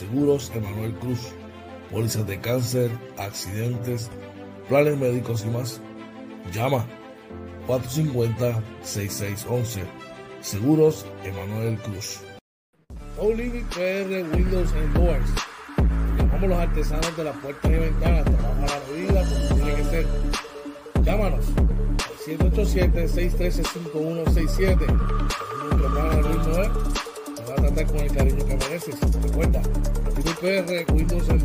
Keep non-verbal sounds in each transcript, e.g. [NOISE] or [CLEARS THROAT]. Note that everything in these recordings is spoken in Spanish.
Seguros Emanuel Cruz, pólizas de cáncer, accidentes, planes médicos y más. Llama 450-6611. Seguros Emanuel Cruz. Living PR Windows and Doors. Llamamos los artesanos de las puertas y ventanas. La como que ser. Llámanos 787-613-5167. Al ritmo es. Te va a tratar con el cariño que mereces. Recuerda, PR Windows and.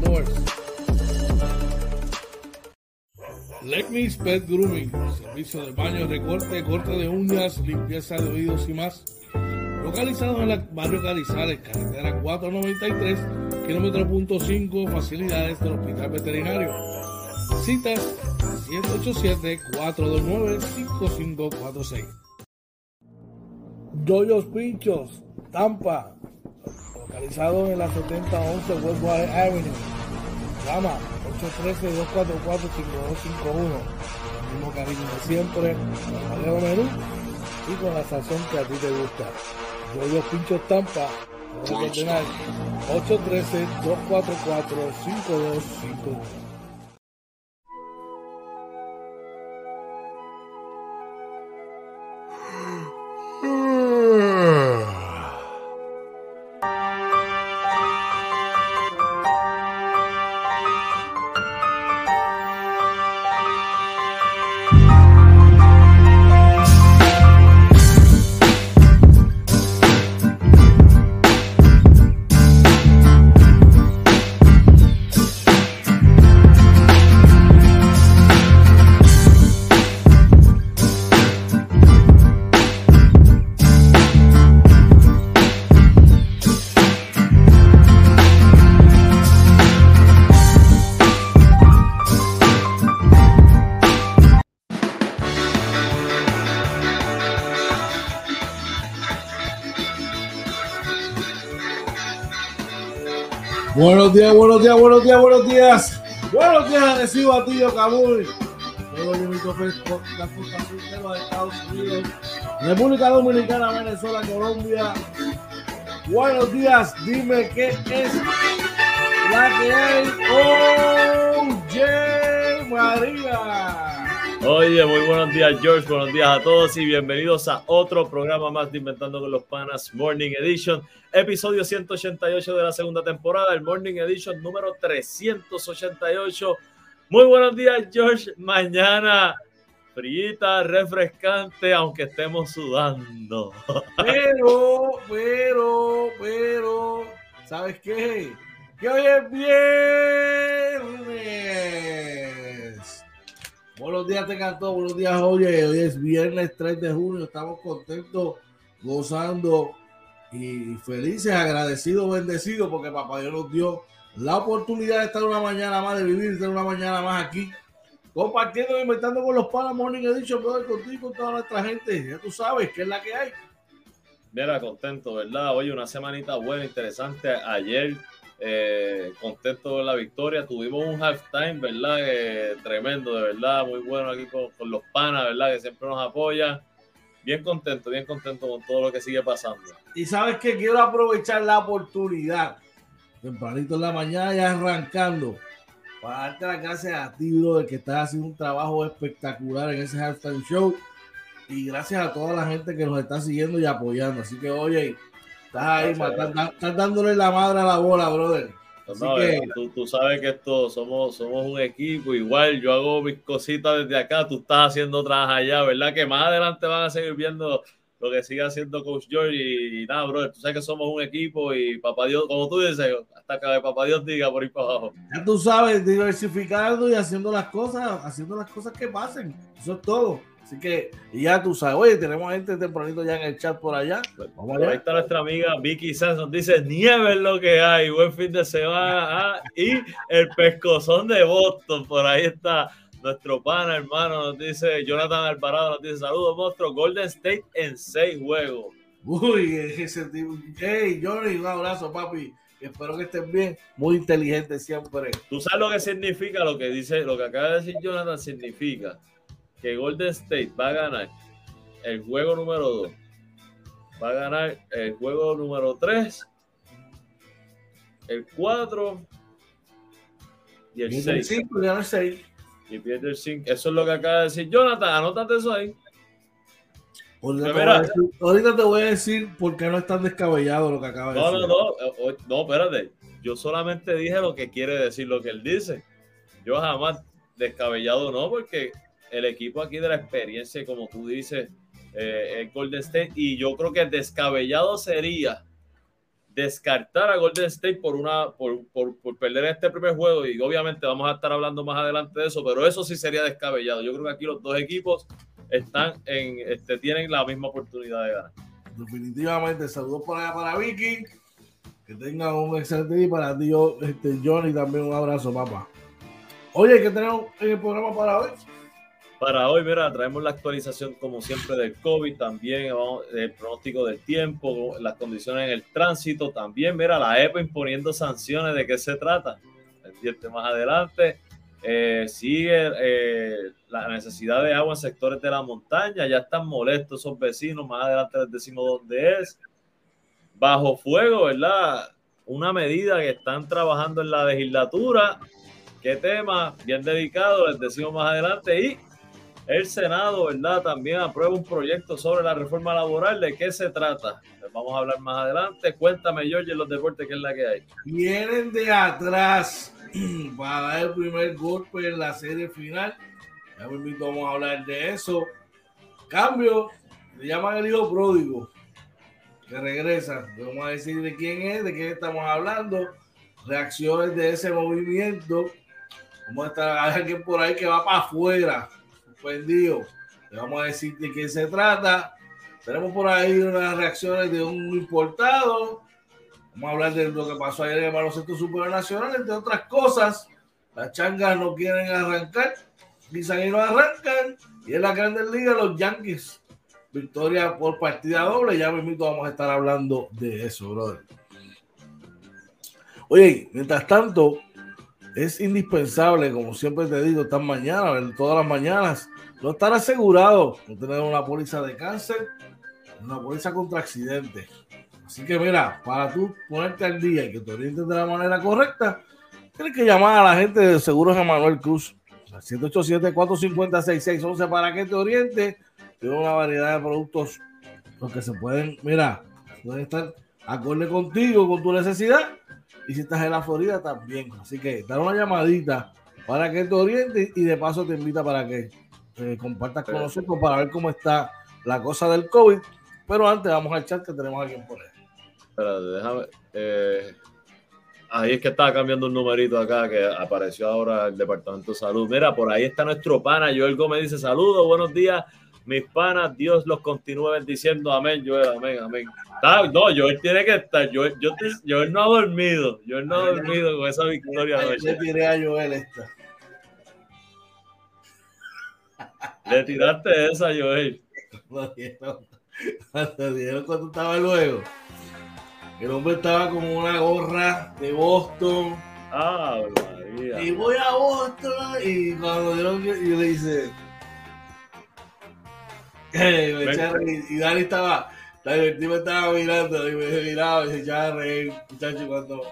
Let Me Pet Grooming, servicio de baño, recorte, corte de uñas, limpieza de oídos y más. Localizado en el barrio Carizales, carretera 493, kilómetro punto 5, facilidades del Hospital Veterinario. Citas 787-429-5546. Yoyos Pinchos, Tampa, localizado en la 7011 Westwater Avenue. Llama 813-244-5251. El mismo cariño de siempre, con el menú y con la sazón que a ti te gusta. Yo los pinchos Tampa, 813-244-5251. Buenos días, buenos días, buenos días, buenos días. Buenos días, recibo a ti, Kabul. Todo el Estados Unidos, República Dominicana, Venezuela, Colombia. Buenos días, dime qué es la que hay. Oye, María. Oye, muy buenos días, George. Buenos días a todos y bienvenidos a otro programa más de Inventando con los Panas Morning Edition, episodio 188 de la segunda temporada, el Morning Edition número 388. Muy buenos días, George. Mañana frita, refrescante, aunque estemos sudando. Pero, pero, pero, ¿sabes qué? Que hoy es viernes. Buenos días, te cantó. Buenos días, oye. Hoy es viernes 3 de junio. Estamos contentos, gozando y felices, agradecidos, bendecidos, porque papá Dios nos dio la oportunidad de estar una mañana más, de vivir, estar una mañana más aquí, compartiendo y inventando con los panas Morning Edition, brother, contigo y con toda nuestra gente. Ya tú sabes que es la que hay. Mira, contento, ¿verdad? Hoy una semanita buena, interesante. Ayer eh, contento de la victoria. Tuvimos un halftime, ¿verdad? Eh, tremendo, de verdad, muy bueno aquí con, con, los panas, ¿verdad? Que siempre nos apoyan. Bien contento, bien contento con todo lo que sigue pasando. Y sabes que quiero aprovechar la oportunidad, tempranito en la mañana, ya arrancando, para darte las gracias a ti, brother, que estás haciendo un trabajo espectacular en ese halftime show. Y gracias a toda la gente que nos está siguiendo y apoyando. Así que, oye, Estás ahí, estás, dándole la madre a la bola, brother. No, que... tú, tú, sabes que esto somos, somos un equipo, igual yo hago mis cositas desde acá, tú estás haciendo otras allá, ¿verdad? Que más adelante van a seguir viendo lo que sigue haciendo Coach George y, y, nada, brother, tú sabes que somos un equipo y papá Dios, como tú dices, hasta que papá Dios diga por ir para abajo. Ya tú sabes, diversificando y haciendo las cosas, haciendo las cosas que pasen, eso es todo. Así que, y ya tú sabes, oye, tenemos gente tempranito ya en el chat por allá. Pues vamos allá. Ahí está nuestra amiga Vicky Sanz, nos dice, nieve es lo que hay, buen fin de semana. [LAUGHS] Ah, y el pescozón de Boston, por ahí está nuestro pana, hermano, nos dice, Jonathan Alvarado nos dice, saludos, monstruo, Golden State en seis juegos. Uy, ese tipo, hey, Johnny, un abrazo, papi. Espero que estén bien, muy inteligente siempre. Tú sabes lo que significa, lo que dice, lo que acaba de decir Jonathan significa que Golden State va a ganar el juego número 2, va a ganar el juego número 3 el 4 y el 6. el 6. Y pierde el 5. Eso es lo que acaba de decir Jonathan. Anótate eso ahí. Ahorita te, voy a decir por qué no es tan descabellado lo que acaba de decir. No, no, no. No, espérate. Yo solamente dije lo que quiere decir, lo que él dice. Yo jamás descabellado no, porque el equipo aquí de la experiencia, como tú dices, eh, es Golden State. Y yo creo que descabellado sería descartar a Golden State por una por, por, por, perder este primer juego y obviamente vamos a estar hablando más adelante de eso, pero eso sí sería descabellado. Yo creo que aquí los dos equipos están en este tienen la misma oportunidad de ganar. Definitivamente, saludos allá para Vicky. Que tengan un excelente día para ti, este, Johnny, también un abrazo, papá. Oye, ¿qué tenemos en el programa para hoy? Para hoy, mira, traemos la actualización como siempre del COVID, también el pronóstico del tiempo, las condiciones en el tránsito, también, mira, la EPA imponiendo sanciones, ¿de qué se trata? Pendiente más adelante. Eh, sigue eh, la necesidad de agua en sectores de la montaña, ya están molestos esos vecinos, más adelante les decimos dónde es. Bajo fuego, ¿verdad? Una medida que están trabajando en la legislatura. ¿Qué tema? Bien dedicado, les decimos más adelante. Y el Senado, ¿verdad? También aprueba un proyecto sobre la reforma laboral. ¿De qué se trata? Les vamos a hablar más adelante. Cuéntame, George, en los deportes, ¿qué es la que hay? Vienen de atrás [CLEARS THROAT] para dar el primer golpe en la serie final. Ya vamos a hablar de eso. Cambio, le llaman el hijo pródigo, que regresa. Vamos a decir de quién es, de qué estamos hablando, reacciones de ese movimiento. Vamos a estar alguien por ahí que va para afuera suspendido. Le vamos a decir de qué se trata. Tenemos por ahí unas reacciones de un importado. Vamos a hablar de lo que pasó ayer en el baloncesto supernacional, entre otras cosas. Las changas no quieren arrancar, que no arrancan. Y en la Grandes Liga, los Yankees, victoria por partida doble. Ya mismo vamos a estar hablando de eso, brother. Oye, mientras tanto, es indispensable, como siempre te digo, esta mañana, todas las mañanas, no estar asegurado, no tener una póliza de cáncer, una póliza contra accidentes. Así que mira, para tú ponerte al día y que te orientes de la manera correcta, tienes que llamar a la gente de Seguros Emanuel Cruz, al 787-450-6611 para que te oriente. Tiene una variedad de productos que se pueden, mira, pueden estar acorde contigo, con tu necesidad y si estás en la Florida también. Así que dar una llamadita para que te oriente y de paso te invita para que eh, compartas con nosotros para ver cómo está la cosa del COVID. Pero antes vamos al chat que tenemos a alguien por ahí. Espérate, déjame. Eh, ahí es que estaba cambiando un numerito acá que apareció ahora el Departamento de Salud. Mira, por ahí está nuestro pana Joel Gómez. Dice: Saludos, buenos días, mis panas. Dios los continúe bendiciendo. Amén, Joel, amén, amén no, Joel tiene que estar. Joel, yo, no ha dormido. Joel no ha dormido con esa victoria. Le tiré a Joel esta. Le tiraste esa, Joel. Lo dieron, lo dieron cuando estaba luego. El hombre estaba con una gorra de Boston. Ah, María. Y voy a Boston. Y cuando dieron, yo le hice. y Dani estaba el me estaba mirando y me miraba y se echaba a reír, muchacho, cuando,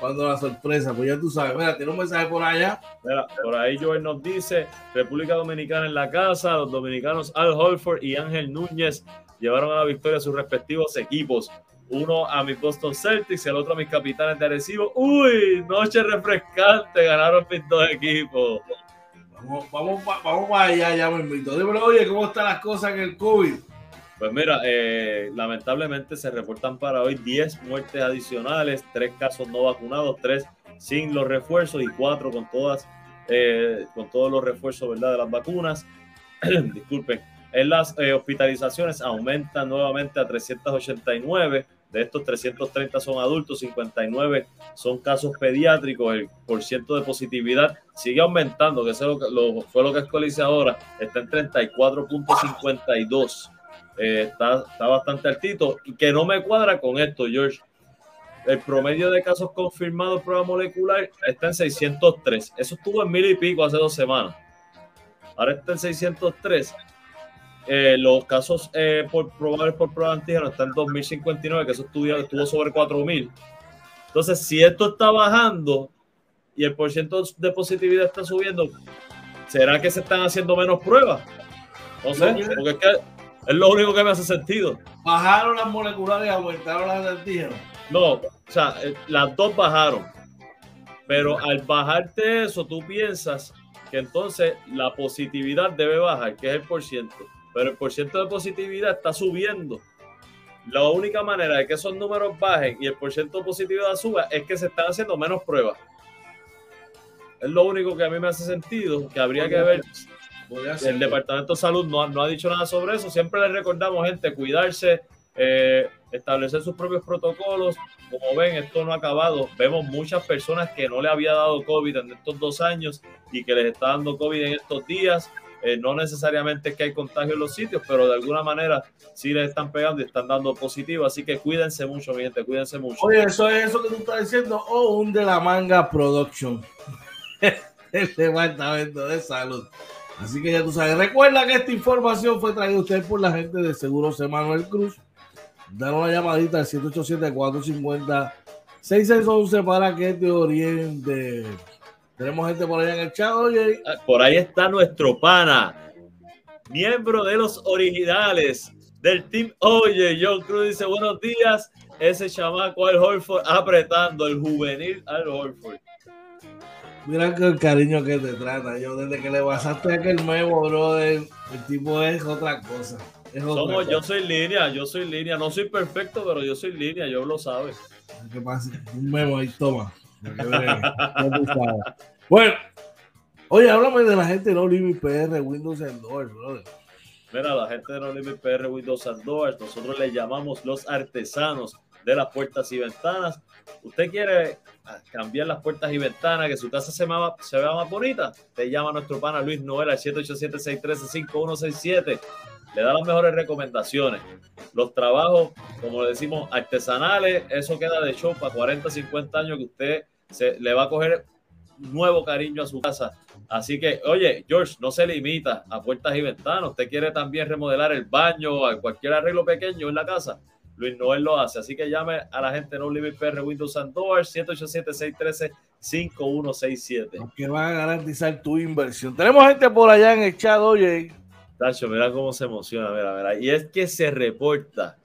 cuando la sorpresa, pues ya tú sabes. Mira, tiene un mensaje por allá. Mira, por ahí Joel nos dice, República Dominicana en la casa, los dominicanos Al Holford y Ángel Núñez llevaron a la victoria a sus respectivos equipos. Uno a mis Boston Celtics y el otro a mis capitanes de Arecibo. Uy, noche refrescante, ganaron mis dos equipos. Vamos, vamos, vamos para allá, ya me invito. Dímelo, oye, ¿cómo están las cosas en el COVID? Pues mira, eh, lamentablemente se reportan para hoy 10 muertes adicionales, 3 casos no vacunados, 3 sin los refuerzos y 4 con todas, eh, con todos los refuerzos ¿verdad? de las vacunas. [CLEARS THROAT] Disculpen. En las eh, hospitalizaciones aumentan nuevamente a 389. De estos 330 son adultos, 59 son casos pediátricos. El porciento de positividad sigue aumentando, que eso lo, fue lo que actualicé ahora. Está en 34.52 eh, está, está bastante altito y que no me cuadra con esto, George. El promedio de casos confirmados prueba molecular está en 603. Eso estuvo en mil y pico hace dos semanas. Ahora está en 603. Eh, los casos eh, por probables por prueba antígeno están en 2059, que eso estuvo, estuvo sobre 4000. Entonces, si esto está bajando y el porcentaje de positividad está subiendo, ¿será que se están haciendo menos pruebas? No sé, porque es que es lo único que me hace sentido. ¿Bajaron las moleculares y aumentaron las antígenos? No, o sea, eh, las dos bajaron. Pero al bajarte eso, tú piensas que entonces la positividad debe bajar, que es el por ciento. Pero el por ciento de positividad está subiendo. La única manera de que esos números bajen y el por ciento de positividad suba es que se están haciendo menos pruebas. Es lo único que a mí me hace sentido, que habría que ver. El Departamento de Salud no, no ha dicho nada sobre eso. Siempre le recordamos, gente, cuidarse, eh, establecer sus propios protocolos. Como ven, esto no ha acabado. Vemos muchas personas que no le había dado COVID en estos dos años y que les está dando COVID en estos días. Eh, no necesariamente es que hay contagio en los sitios, pero de alguna manera sí les están pegando y están dando positivo. Así que cuídense mucho, mi gente, cuídense mucho. Oye, eso es eso que tú estás diciendo, o un de la manga production. [LAUGHS] El departamento de salud. Así que ya tú sabes. Recuerda que esta información fue traída a usted por la gente de Seguros Emanuel Cruz. Danos una llamadita al 787-450-6611 para que te oriente. Tenemos gente por allá en el chat, oye. Ah, por ahí está nuestro pana, miembro de los originales del Team Oye. John Cruz dice: Buenos días. Ese chamaco al Holford apretando el juvenil al Holford. Mira el cariño que te trata. Yo, desde que le pasaste aquel nuevo, bro, el tipo es otra cosa. Somos, yo soy línea, yo soy línea. No soy perfecto, pero yo soy línea, yo lo sabes. ¿Qué pasa? Un memo ahí, toma. bueno, oye, háblame de la gente de No Limit PR, Windows and Doors, brother. Mira, la gente de No Limit PR, Windows and Doors, nosotros le llamamos los artesanos de las puertas y ventanas. ¿Usted quiere ah, cambiar las puertas y ventanas, que su casa se, se vea más bonita? Te llama nuestro pana Luis Noel al 787-613-5167 le da las mejores recomendaciones. Los trabajos, como decimos, artesanales, eso queda de show para 40, 50 años que usted se, le va a coger nuevo cariño a su casa. Así que, oye, George, no se limita a puertas y ventanas. Usted quiere también remodelar el baño, a cualquier arreglo pequeño en la casa. Luis Noel lo hace. Así que llame a la gente No Limit PR Windows and Doors 787-613-5167. Que van a garantizar tu inversión. Tenemos gente por allá en el chat, oye. Tacho, mira cómo se emociona, mira, mira. Y es que se reporta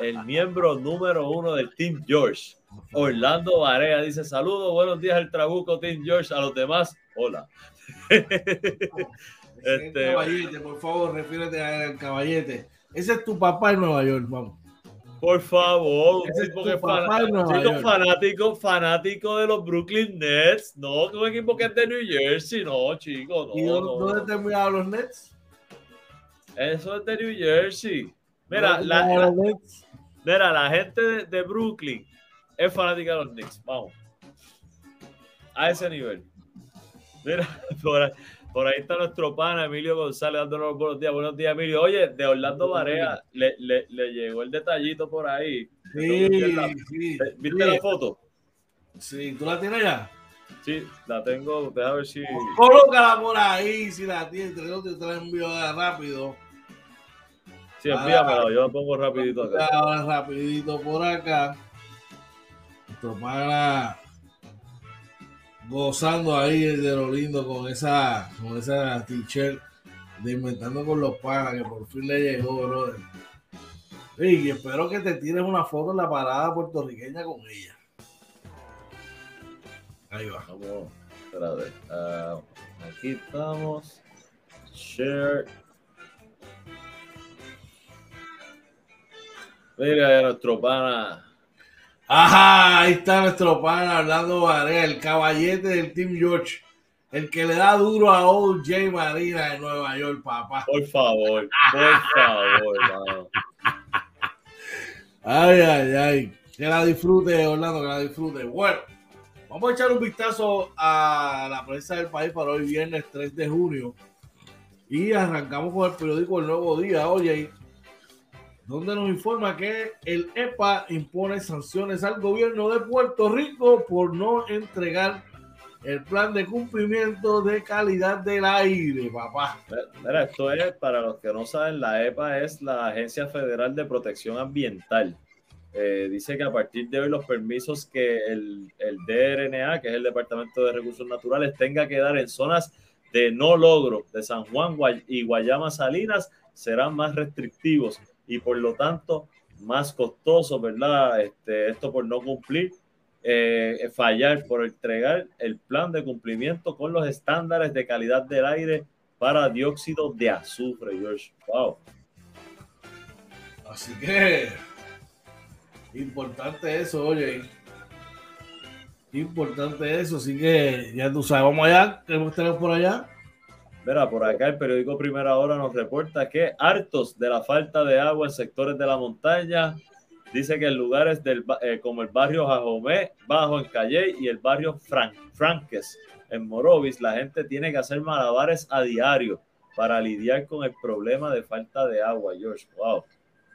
el [LAUGHS] miembro número uno del Team George, Orlando Varea, dice saludos, buenos días el Trabuco Team George, a los demás, hola. [LAUGHS] este, caballete, por favor, refiérete al caballete. Ese es tu papá en Nueva York, vamos. Por favor, un tipo que fanático, fanático, fanático de los Brooklyn Nets, no, un equipo que es de New Jersey, no, chico, no. ¿Y dónde, te han los Nets? Eso es de New Jersey. Mira, la, mira, la gente de, Brooklyn es fanática de los Knicks. Vamos. A ese nivel. Mira, [LAUGHS] por ahí, está nuestro pana Emilio González dándonos buenos días. Buenos días, Emilio. Oye, de Orlando Barea le, le, le llegó el detallito por ahí. Sí, sí, ¿Viste la foto? Sí, ¿tú la tienes ya? Sí, la tengo. Deja ver si. Colócala por ahí, si la tienes. Te la envío rápido. Sí, envíamelo, yo lo pongo rapidito acá. Ahora rapidito por acá. Nuestro pana gozando ahí de lo lindo con esa, con esa t-shirt de Inventando con los Panas, que por fin le llegó, brother. Y espero que te tires una foto en la parada puertorriqueña con ella. Ahí va. Vamos, espérate. Uh, aquí estamos. Share. Mira, nuestro pana. Ajá, ahí está nuestro pana Orlando Varela, el caballete del Team George. El que le da duro a OJ Marina de Nueva York, papá. Por favor, por favor, Ay, ay, ay. Que la disfrute, Orlando, que la disfrute. Bueno, vamos a echar un vistazo a la prensa del país para hoy, viernes 3 de junio. Y arrancamos con el periódico El Nuevo Día. Oye, donde nos informa que el EPA impone sanciones al gobierno de Puerto Rico por no entregar el plan de cumplimiento de calidad del aire, papá. Mira, esto es, para los que no saben, la EPA es la Agencia Federal de Protección Ambiental. Eh, dice que a partir de hoy los permisos que el, el, DRNA, que es el Departamento de Recursos Naturales, tenga que dar en zonas de no logro de San Juan y Guayama Salinas serán más restrictivos y por lo tanto más costosos, ¿verdad? Este, esto por no cumplir, eh, fallar, por entregar el plan de cumplimiento con los estándares de calidad del aire para dióxido de azufre, George. Wow. Así que Importante eso, oye. Importante eso, así que ya tú sabes, vamos allá, tenemos por allá. Verá, por acá el periódico Primera Hora nos reporta que hartos de la falta de agua en sectores de la montaña, dice que en lugares del, eh, como el barrio Jajomé, Bajo en Calle y el barrio Frank, Franques en Morovis, la gente tiene que hacer malabares a diario para lidiar con el problema de falta de agua, George. Wow.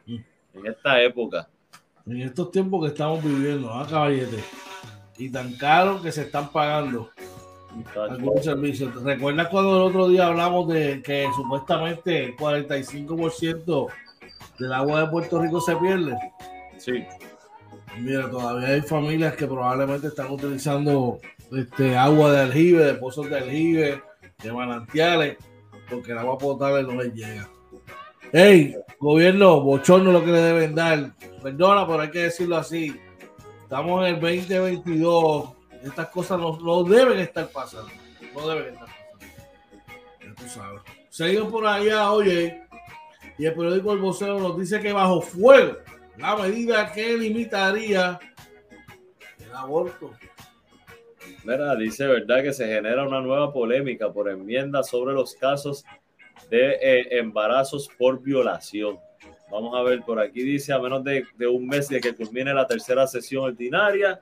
Mm. En esta época en estos tiempos que estamos viviendo, ¿ah, caballete? Y tan caro que se están pagando algunos servicios. ¿Recuerdas cuando el otro día hablamos de que supuestamente el 45% del agua de Puerto Rico se pierde? Sí. Mira, todavía hay familias que probablemente están utilizando este, agua de aljibe, de pozos de aljibe, de manantiales, porque el agua potable no les llega. Hey, gobierno, bochorno lo que le deben dar. Perdona, pero hay que decirlo así. Estamos en el 2022. Estas cosas no, deben estar pasando. No deben estar pasando. Ya tú sabes. Seguimos por allá, oye. Y el periódico El Vocero nos dice que bajo fuego la medida que limitaría el aborto. Mira, dice verdad que se genera una nueva polémica por enmienda sobre los casos de eh, embarazos por violación. Vamos a ver, por aquí dice, a menos de, un mes de que culmine la tercera sesión ordinaria,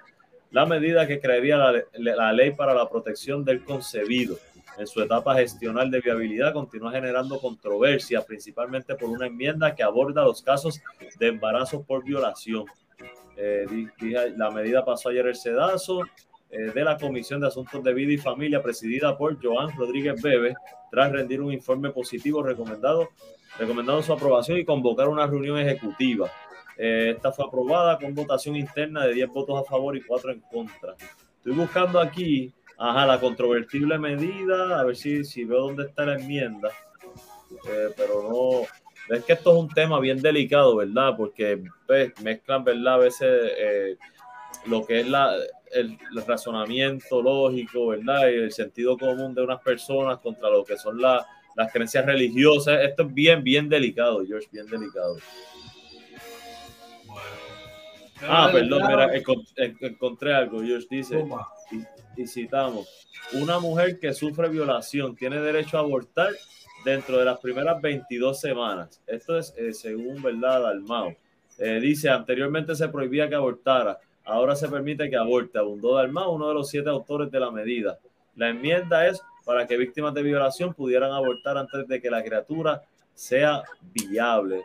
la medida que crearía la, ley para la protección del concebido en su etapa gestional de viabilidad continúa generando controversia, principalmente por una enmienda que aborda los casos de embarazos por violación. Eh, la medida pasó ayer el sedazo, eh, de la Comisión de Asuntos de Vida y Familia, presidida por Joan Rodríguez Bebe, tras rendir un informe positivo recomendado, recomendando su aprobación y convocar una reunión ejecutiva. Eh, esta fue aprobada con votación interna de 10 votos a favor y 4 en contra. Estoy buscando aquí, ajá, la controvertible medida, a ver si, si veo dónde está la enmienda, eh, pero no, es que esto es un tema bien delicado, ¿verdad? Porque pues, mezclan, ¿verdad? A veces lo que es la, el, razonamiento lógico, ¿verdad? Y el sentido común de unas personas contra lo que son las creencias religiosas. Esto es bien, bien delicado, George, bien delicado. Ah, perdón, mira, encontré algo. George dice, y, citamos, una mujer que sufre violación tiene derecho a abortar dentro de las primeras 22 semanas. Esto es eh, según, ¿verdad, Dalmao. Eh, dice, anteriormente se prohibía que abortara Ahora se permite que aborte. Abundó Dalmau, uno de los siete autores de la medida. La enmienda es para que víctimas de violación pudieran abortar antes de que la criatura sea viable.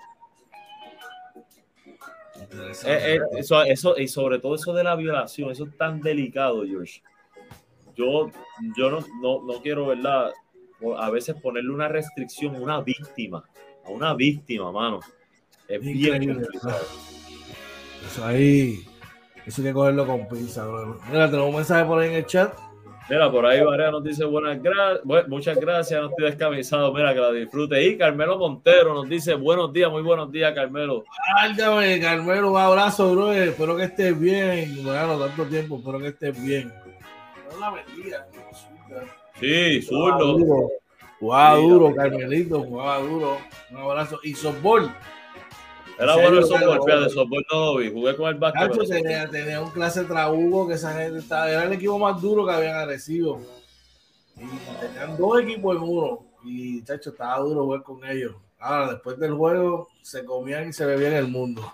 Eh, eh, eso, y sobre todo eso de la violación, eso es tan delicado, George. Yo, yo no, no, quiero, ¿verdad? A veces ponerle una restricción a una víctima, a una víctima, mano. Es bien complicado. Eso ahí eso hay que cogerlo con pinza, Mira, tenemos un mensaje por ahí en el chat. Mira, por ahí Varea nos dice buenas gracias, muchas gracias, no estoy descamisado, mira que la disfrute. Y Carmelo Montero nos dice buenos días, muy buenos días, Carmelo. Ándame, Carmelo, un abrazo, bro. Espero que estés bien. Bueno, tanto tiempo, espero que estés bien. la bendiga. Sí, zurdo. Jugaba duro, Carmelito, jugaba duro. Un abrazo. Y softball. Era bueno el softball, fíjate, softball no lo vi, jugué con el básquet. Tenía, tenía, un clase trabugo que esa gente estaba, era el equipo más duro que habían agresivo. Y tenían dos equipos en uno. Y chacho, estaba duro jugar con ellos. Ahora, después del juego, se comían y se bebían el mundo.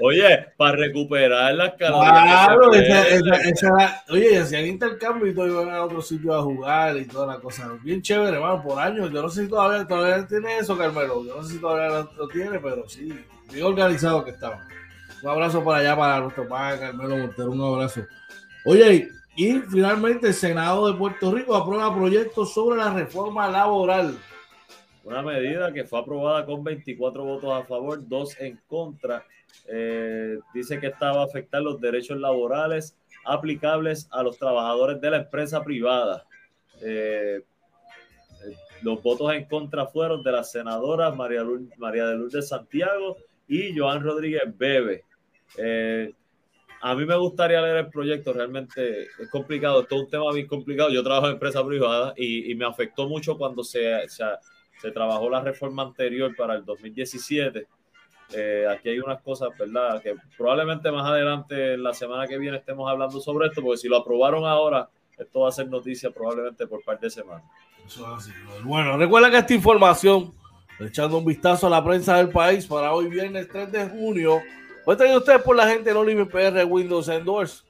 Oye, para recuperar las calorías. Claro, esa, oye, hacían intercambio y todo iban a otro sitio a jugar y toda la cosa. Bien chévere, hermano, por años. Yo no sé si todavía, todavía tiene eso, Carmelo. Yo no sé si todavía lo, tiene, pero sí, bien organizado que estaba. Un abrazo para allá para nuestro padre Carmelo Montero, un abrazo. Oye, y finalmente el Senado de Puerto Rico aprueba proyectos sobre la reforma laboral. una medida que fue aprobada con 24 votos a favor, 2 en contra. Eh, dice que esta va a afectar los derechos laborales aplicables a los trabajadores de la empresa privada. Eh, los votos en contra fueron de las senadoras María, María de Lourdes Santiago y Joan Rodríguez Bebe. Eh, a mí me gustaría leer el proyecto, realmente es complicado, es todo un tema bien complicado. Yo trabajo en empresa privada y, me afectó mucho cuando se, se, trabajó la reforma anterior para el 2017. Eh, aquí hay unas cosas, ¿verdad? Que probablemente más adelante, la semana que viene, estemos hablando sobre esto, porque si lo aprobaron ahora, esto va a ser noticia probablemente por par de semanas. Bueno, recuerda que esta información, echando un vistazo a la prensa del país para hoy viernes 3 de junio, fue traído ustedes por la gente de Olive PR Windows Doors.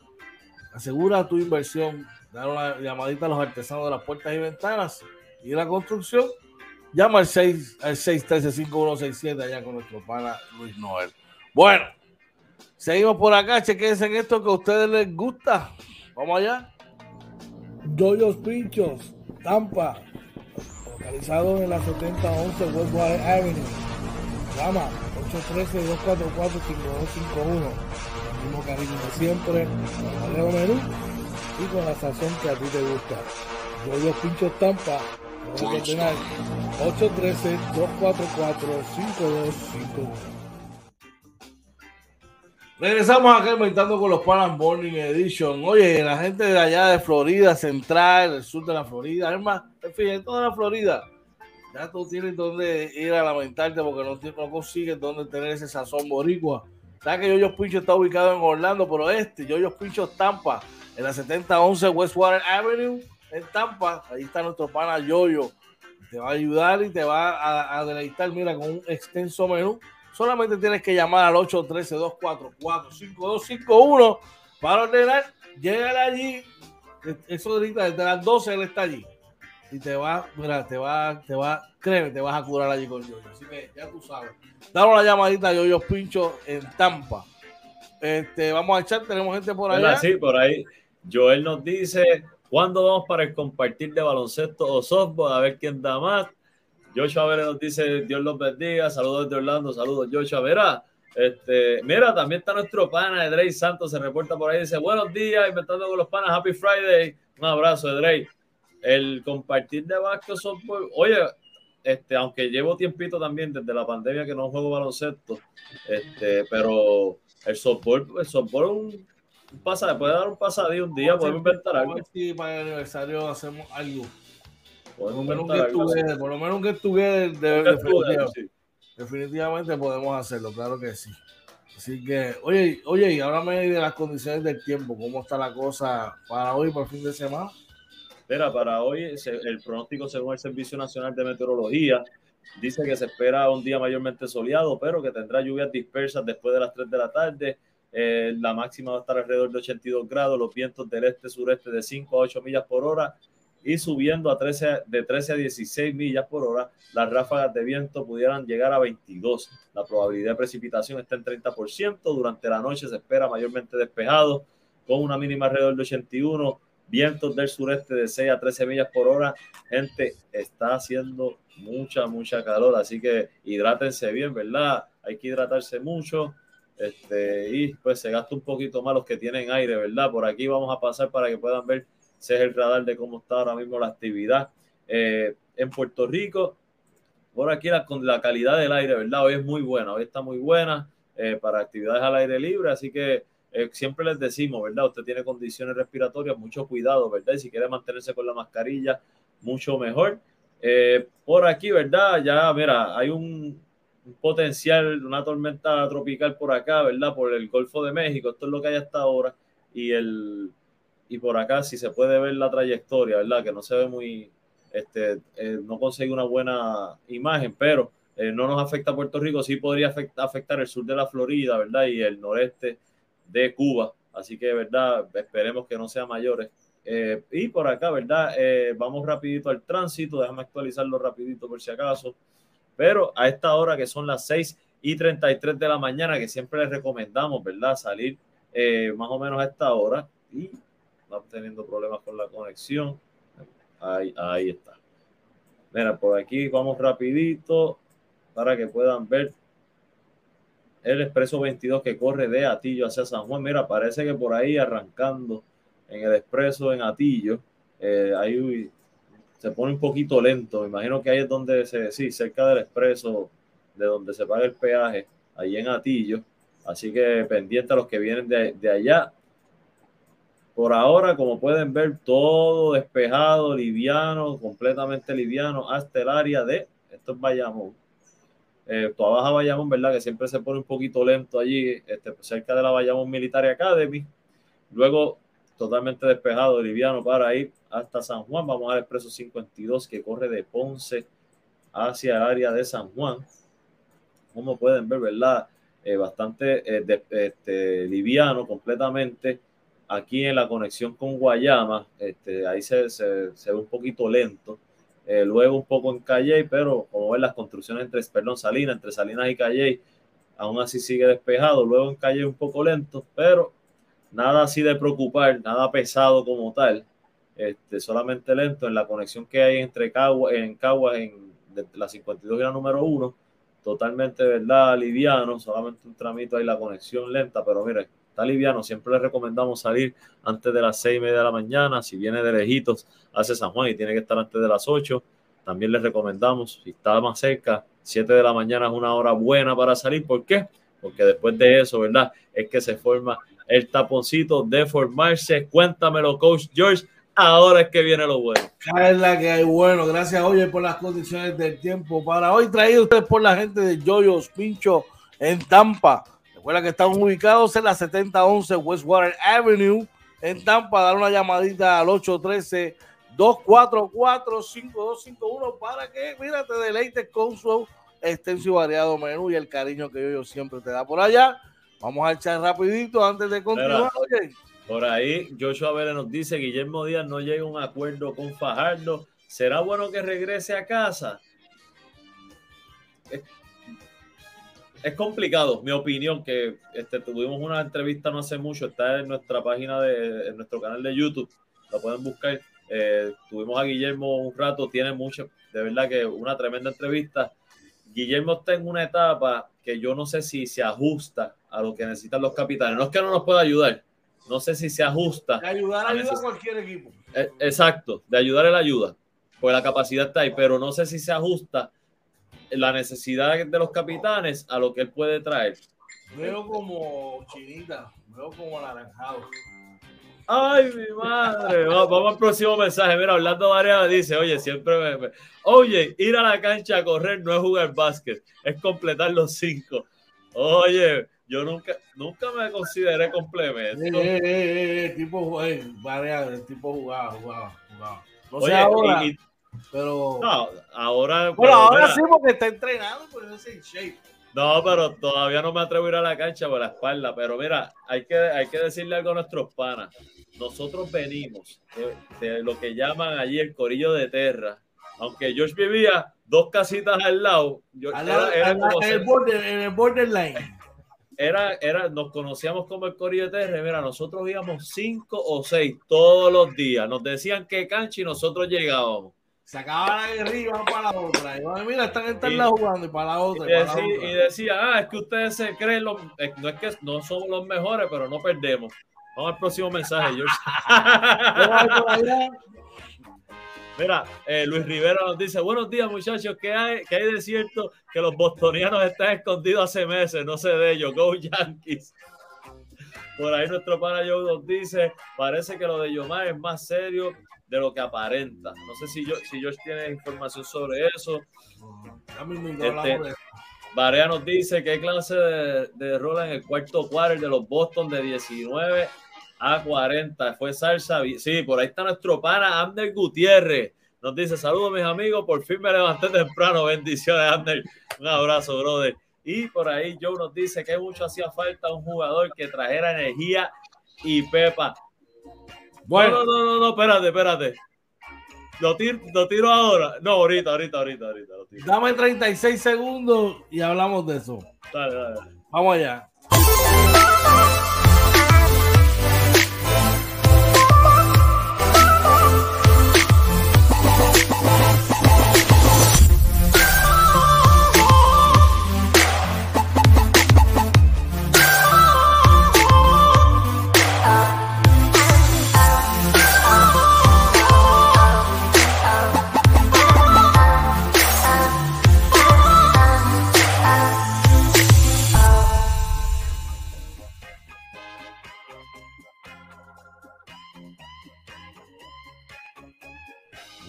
Asegura tu inversión, dar una llamadita a los artesanos de las puertas y ventanas y la construcción. Llama al 6 al 613-5167 allá con nuestro pana Luis Noel. Bueno, seguimos por acá. Chequense en esto que a ustedes les gusta. Vamos allá. Doyos Pinchos, Tampa, localizado en la 7011 Westwater Avenue. Llama 813-244-5251. El mismo cariño de siempre, con el menú y con la sazón que a ti te gusta. Doyos Pinchos Tampa, 813-244-5251. Regresamos acá inventando con los Panas Morning Edition. Oye, la gente de allá de Florida Central, el sur de la Florida, es más, en fin, en toda la Florida, ya tú tienes donde ir a lamentarte porque no, no consigues donde tener ese sazón boricua. Sabes que Yoyos Pincho está ubicado en Orlando, pero este, Yoyos Pincho Tampa, en la 7011 Westwater Avenue, en Tampa, ahí está nuestro pana Yoyo. Te va a ayudar y te va a, a deleitar, mira, con un extenso menú Solamente tienes que llamar al 813-244-5251 para ordenar. Llega allí. Eso ahorita desde las 12 él está allí. Y te va, mira, te va, te va, créeme, te vas a curar allí con Yoyo. Así que ya tú sabes. Damos la llamadita a Yoyo Pincho en Tampa. Este, vamos a echar, tenemos gente por allá. Sí, por ahí. Joel nos dice, ¿cuándo vamos para el compartir de baloncesto o softball? A ver quién da más. Joshua Vera nos dice, Dios los bendiga, saludos desde Orlando, saludos Joshua Vera. Este, mira, también está nuestro pana Edrey Santos, se reporta por ahí, dice, buenos días, inventando con los panas, Happy Friday. Un abrazo, Edrey. El compartir de Vasco softball, oye, este, aunque llevo tiempito también desde la pandemia que no juego baloncesto, este, pero el softball, el softball un, un pasa, puede dar un pasadillo un día, podemos inventar algo. Si para el aniversario hacemos algo por lo menos un get together, por lo menos un get together de, definitivamente, podemos hacerlo, claro que sí. Así que, oye, oye, y háblame de las condiciones del tiempo, cómo está la cosa para hoy, por fin de semana. Espera, para hoy el pronóstico según el Servicio Nacional de Meteorología dice que se espera un día mayormente soleado, pero que tendrá lluvias dispersas después de las 3 de la tarde. Eh, la máxima va a estar alrededor de 82 grados, los vientos del este-sureste de 5 a 8 millas por hora y subiendo a 13, de 13 a 16 millas por hora, las ráfagas de viento pudieran llegar a 22. La probabilidad de precipitación está en 30%. Durante la noche se espera mayormente despejado, con una mínima alrededor de 81. Vientos del sureste de 6 a 13 millas por hora. Gente, está haciendo mucha, mucha calor, así que hidrátense bien, ¿verdad? Hay que hidratarse mucho. Este, y pues se gasta un poquito más los que tienen aire, ¿verdad? Por aquí vamos a pasar para que puedan ver ese es el radar de cómo está ahora mismo la actividad eh, en Puerto Rico. Por aquí la, con la calidad del aire, ¿verdad? Hoy es muy buena, hoy está muy buena eh, para actividades al aire libre, así que eh, siempre les decimos, ¿verdad? Usted tiene condiciones respiratorias, mucho cuidado, ¿verdad? Y si quiere mantenerse con la mascarilla, mucho mejor. por aquí, ¿verdad? Ya, mira, hay un, un, potencial, una tormenta tropical por acá, ¿verdad? Por el Golfo de México, esto es lo que hay hasta ahora. Y el, y por acá si se puede ver la trayectoria, ¿verdad? Que no se ve muy, este, eh, no consigue una buena imagen, pero eh, no nos afecta a Puerto Rico, sí podría afectar, el sur de la Florida, ¿verdad? Y el noreste de Cuba. Así que, ¿verdad? Esperemos que no sea mayores. Eh, y por acá, ¿verdad? vamos rapidito al tránsito, déjame actualizarlo rapidito por si acaso. Pero a esta hora que son las 6 y 33 de la mañana, que siempre les recomendamos, ¿verdad? Salir más o menos a esta hora. Y estamos teniendo problemas con la conexión. Ahí, ahí está. Mira, por aquí vamos rapidito para que puedan ver el expreso 22 que corre de Atillo hacia San Juan. Mira, parece que por ahí arrancando en el expreso en Atillo, eh, se pone un poquito lento. Me imagino que ahí es donde se, sí, cerca del expreso, de donde se paga el peaje, ahí en Atillo. Así que pendiente a los que vienen de, de allá. Por ahora, como pueden ver, todo despejado, liviano, completamente liviano, hasta el área de, esto es Bayamón, eh, toda Baja Bayamón, ¿verdad? Que siempre se pone un poquito lento allí, este, cerca de la Bayamón Military Academy. Luego, totalmente despejado, liviano para ir hasta San Juan. Vamos al expreso 52 que corre de Ponce hacia el área de San Juan. Como pueden ver, ¿verdad? Eh, bastante eh, este, liviano completamente. Aquí en la conexión con Guayama, este, ahí se, se, se ve un poquito lento. Eh, luego un poco en Calle, pero como ven las construcciones entre, perdón, Salinas, entre Salinas y Calle, aún así sigue despejado. Luego en Calle un poco lento, pero nada así de preocupar, nada pesado como tal. Este, solamente lento en la conexión que hay entre Cagua, en Cagua, en la 52 y la número 1, totalmente, ¿verdad? Liviano, solamente un tramito ahí la conexión lenta, pero mire, está liviano. Siempre le recomendamos salir antes de las seis y media de la mañana. Si viene de lejitos, hace San Juan y tiene que estar antes de las 8. También les recomendamos, si está más cerca, 7 de la mañana es una hora buena para salir. ¿Por qué? Porque después de eso, ¿verdad? Es que se forma el taponcito de formarse. Cuéntamelo, Coach George. Ahora es que viene lo bueno. Es la que hay bueno. Gracias, oye, por las condiciones del tiempo. Para hoy traído ustedes por la gente de Joyos Pincho en Tampa. Recuerda que estamos ubicados en la 7011 Westwater Avenue en Tampa. Dar una llamadita al 813-244-5251 para que, mira, te deleites con su extenso y variado menú y el cariño que yo, siempre te da por allá. Vamos a echar rapidito antes de continuar. Oye. Por ahí, Joshua Vélez nos dice, Guillermo Díaz no llega a un acuerdo con Fajardo. ¿Será bueno que regrese a casa? es complicado, mi opinión, que este, tuvimos una entrevista no hace mucho, está en nuestra página de en nuestro canal de YouTube, lo pueden buscar. Eh, tuvimos a Guillermo un rato, tiene mucho, de verdad que una tremenda entrevista. Guillermo está en una etapa que yo no sé si se ajusta a lo que necesitan los capitanes. No es que no nos pueda ayudar, no sé si se ajusta. De ayudar a, ayuda a cualquier equipo. Eh, exacto, de ayudar a la ayuda, pues la capacidad está ahí, pero no sé si se ajusta la necesidad de los capitanes a lo que él puede traer. Veo como chinita, veo como naranjado. Ay, mi madre. Vamos, al próximo mensaje. Mira, hablando varias dice, oye, siempre me, Oye, ir a la cancha a correr no es jugar básquet, es completar los cinco. Oye, yo nunca, nunca me consideré complemento. Eh, eh, eh, tipo, varias, tipo jugaba, jugaba, jugaba. No sé ahora. Pero. No, ahora. Bueno, ahora sí, porque está entrenado, pero no en shape. No, pero todavía no me atrevo a ir a la cancha por la espalda. Pero mira, hay que, hay que decirle algo a nuestros panas. Nosotros venimos de, lo que llaman allí el corillo de terra. Aunque George vivía dos casitas al lado, era, en, el border, en el borderline. Era, era, nos conocíamos como el corillo de terra. Mira, nosotros íbamos cinco o seis todos los días. Nos decían que cancha y nosotros llegábamos se acaba la guerrilla y van para la otra. Y mira, están en tal lado jugando y para la otra. Y, decía, ah, es que ustedes se creen, los, no es que no somos los mejores, pero no perdemos. Vamos al próximo mensaje, George. [LAUGHS] Mira, eh, Luis Rivera nos dice, buenos días muchachos, ¿qué hay, ¿qué hay de cierto que los bostonianos están escondidos hace meses? No sé de ellos, go Yankees. Por ahí nuestro pana Joe nos dice, parece que lo de Yomar es más serio de lo que aparenta. No sé si yo si George tiene información sobre eso. Este, Barea nos dice qué clase de, de rola en el cuarto quarter de los Boston de 19 a 40. Fue salsa. Sí, por ahí está nuestro pana Ander Gutiérrez. Nos dice saludos mis amigos, por fin me levanté temprano. Bendiciones, Ander. Un abrazo, brother. Y por ahí Joe nos dice que mucho hacía falta un jugador que trajera energía y pepa. Bueno. No, no, no, no, espérate, espérate. Lo tiro, lo tiro ahora. No, ahorita, ahorita, ahorita, ahorita. Lo tiro. Dame 36 segundos y hablamos de eso. Dale, dale. Vamos allá.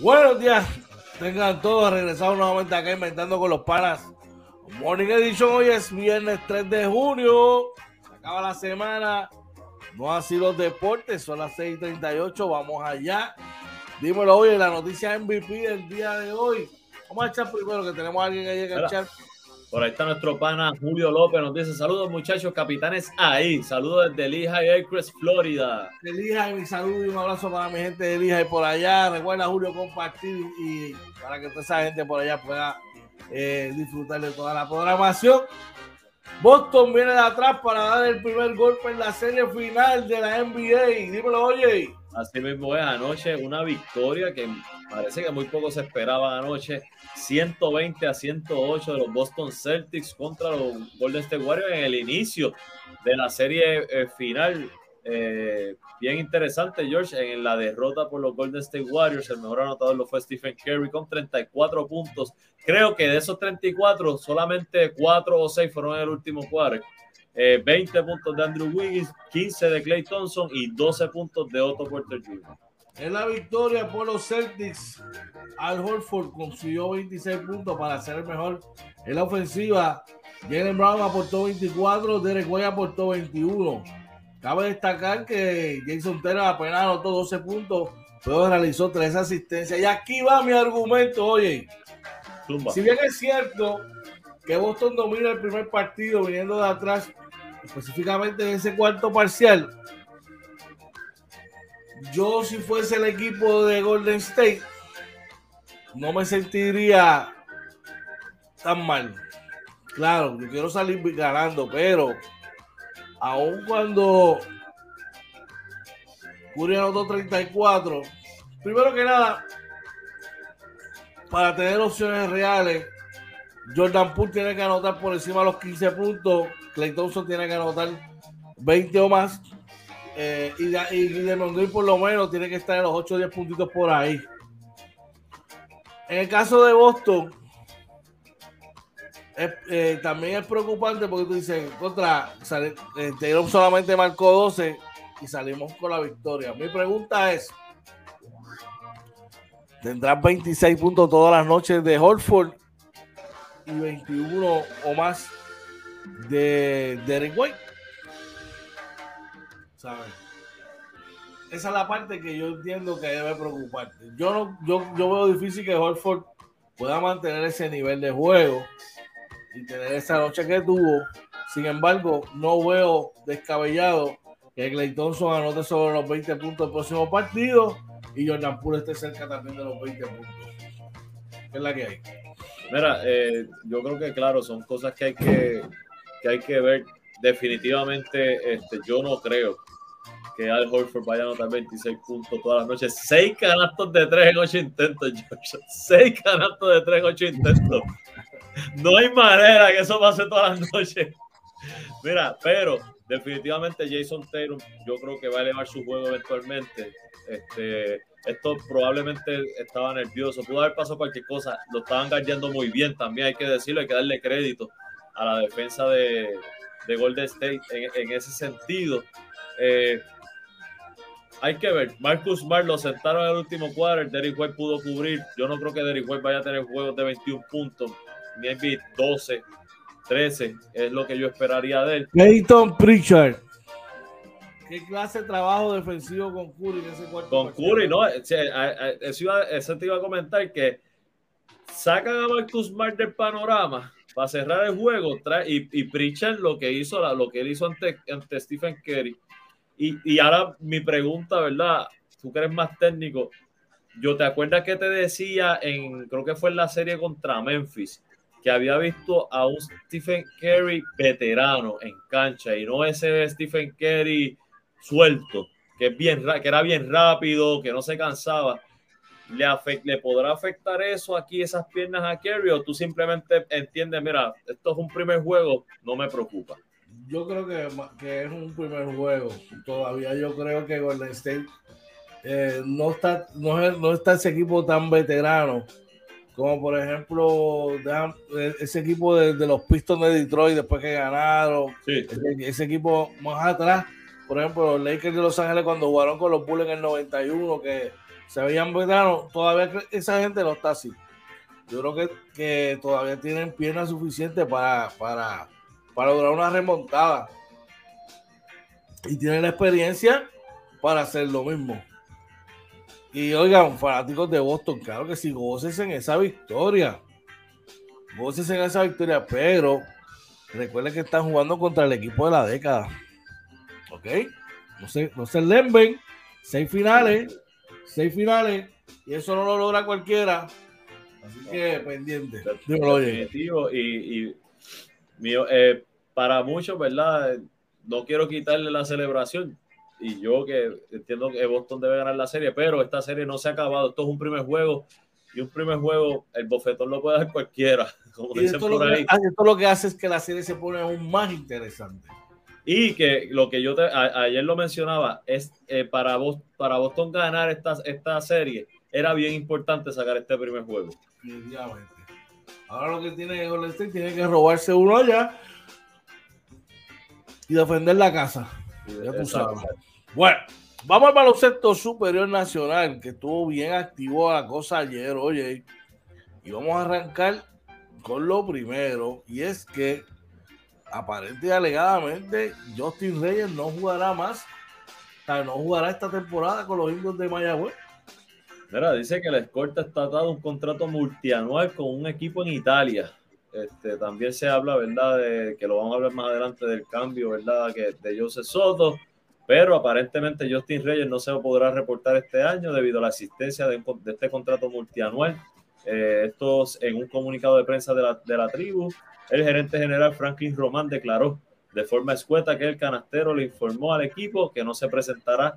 Buenos días, tengan todos regresado nuevamente acá inventando con los panas. Morning Edition, hoy es viernes 3 de junio, se acaba la semana, no han sido deportes, son las 6:38, vamos allá. Dímelo, oye, la noticia MVP del día de hoy. Vamos a echar primero que tenemos a alguien ahí en el chat. Por ahí está nuestro pana Julio López, nos dice saludos muchachos, capitanes ahí, saludos desde Lehigh Acres, Florida. De mi saludo y un abrazo para mi gente de Lehigh por allá. Recuerda Julio compartir y para que toda esa gente por allá pueda eh, disfrutar de toda la programación. Boston viene de atrás para dar el primer golpe en la serie final de la NBA. Dímelo, oye. Así mismo es, anoche una victoria que parece que muy poco se esperaba anoche. 120 a 108 de los Boston Celtics contra los Golden State Warriors en el inicio de la serie eh, final. Eh, bien interesante, George, en la derrota por los Golden State Warriors, el mejor anotador lo fue Stephen Curry con 34 puntos. Creo que de esos 34, solamente 4 o 6 fueron en el último cuarto. 20 eh, puntos de Andrew Wiggins, 15 de Clay Thompson y 12 puntos de Otto Porter Jr. En la victoria por los Celtics, Al Horford consiguió 26 puntos para ser el mejor en la ofensiva. Jalen Brown aportó 24, Derek White aportó 21. Cabe destacar que Jason Taylor apenas anotó 12 puntos, pero realizó 3 asistencias. Y aquí va mi argumento, oye. Si bien es cierto que Boston domina el primer partido viniendo de atrás, específicamente en ese cuarto parcial, yo si fuese el equipo de Golden State, no me sentiría tan mal. Claro, yo quiero salir ganando, pero aun cuando Curry anotó 34, primero que nada, para tener opciones reales, Jordan Poole tiene que anotar por encima de los 15 puntos, Clay Thompson tiene que anotar 20 o más, eh, y, y por lo menos tiene que estar en los 8 o 10 puntitos por ahí. En el caso de Boston, eh, también es preocupante porque tú dices, contra, sale, eh, solamente marcó 12 y salimos con la victoria. Mi pregunta es, ¿tendrás 26 puntos todas las noches de Holford y 21 o más de Derek White? ¿sabes? Esa es la parte que yo entiendo que debe preocuparte. Yo, no, yo, yo veo difícil que Horford pueda mantener ese nivel de juego y tener esa noche que tuvo. Sin embargo, no veo descabellado que Clay Thompson anote sobre los 20 puntos del próximo partido y Jordan Poole esté cerca también de los 20 puntos. ¿Qué es la que hay? Mira, eh, yo creo que claro, son cosas que hay que, que, hay que ver. Definitivamente, este, yo no creo que Al Horford vaya a anotar 26 puntos todas las noches. 6 canastos de 3 en 8 intentos, George. 6 canastos de 3 en 8 intentos. No hay manera que eso pase todas las noches. Mira, pero definitivamente Jason Taylor yo creo que va a elevar su juego eventualmente. Este, esto probablemente estaba nervioso, pudo haber pasado cualquier cosa, lo estaban guardando muy bien también, hay que decirlo, hay que darle crédito a la defensa de, de Golden State en, ese sentido. Eh, hay que ver. Marcus Smart lo sentaron en el último cuadro. Derrick White pudo cubrir. Yo no creo que Derrick White vaya a tener juegos de 21 puntos. Maybe 12, 13 es lo que yo esperaría de él. Peyton Pritchard. ¿Qué clase de trabajo defensivo con Curry en ese cuarto? Con Curry, no. Eso, te iba a comentar que sacan a Marcus Smart del panorama para cerrar el juego y, y Pritchard lo que hizo, lo que él hizo ante, ante Stephen Curry y, ahora mi pregunta, ¿verdad? Tú que eres más técnico, yo te acuerdas que te decía en, creo que fue en la serie contra Memphis, que había visto a un Stephen Curry veterano en cancha y no ese Stephen Curry suelto, que, es bien, que era bien rápido, que no se cansaba. ¿Le, ¿Le podrá afectar eso aquí, esas piernas a Curry? ¿O tú simplemente entiendes, mira, esto es un primer juego, no me preocupa? yo creo que, que, es un primer juego. Todavía yo creo que Golden State eh, no, está, no, está ese equipo tan veterano como por ejemplo eh, ese equipo de, los Pistons de Detroit después que ganaron. Ese, equipo más atrás, por ejemplo, los Lakers de Los Ángeles cuando jugaron con los Bulls en el 91, que se veían veteranos, todavía esa gente no está así. Yo creo que, que todavía tienen piernas suficientes para, para, para lograr una remontada. Y tienen la experiencia para hacer lo mismo. Y oigan, fanáticos de Boston, claro que sí, goces en esa victoria. Goces en esa victoria, pero recuerden que están jugando contra el equipo de la década. ¿Ok? No se, no se lemben. Seis finales. Seis finales. Y eso no lo logra cualquiera. Así que pendiente. Definitivo. Y, y mío, eh, para muchos, ¿verdad? No quiero quitarle la celebración y yo que entiendo que Boston debe ganar la serie, pero esta serie no se ha acabado. Esto es un primer juego y un primer juego, el bofetón lo puede dar cualquiera. [LAUGHS] Como y esto, lo Que, esto lo que hace es que la serie se pone aún más interesante. Y que lo que yo ayer lo mencionaba es eh, para, Boston, para Boston ganar esta, esta serie era bien importante sacar este primer juego. Ahora lo que tiene Golden State tiene que robarse uno allá y defender la casa. Ya tú sabes. Bueno, vamos al baloncesto superior nacional, que estuvo bien activo la cosa ayer, oye. Y vamos a arrancar con lo primero, y es que aparente y alegadamente Justin Reyes no jugará más, o sea, no jugará esta temporada con los indios de Mayagüez. Mira, dice que la escorta está dado un contrato multianual con un equipo en Italia. Este, también se habla, ¿verdad? De que lo vamos a hablar más adelante del cambio, ¿verdad? Que de José Soto pero aparentemente Justin Reyes no se podrá reportar este año debido a la existencia de, este contrato multianual. Eh, esto en un comunicado de prensa de la, de la tribu, el gerente general Franklin Román declaró de forma escueta que el canastero le informó al equipo que no se presentará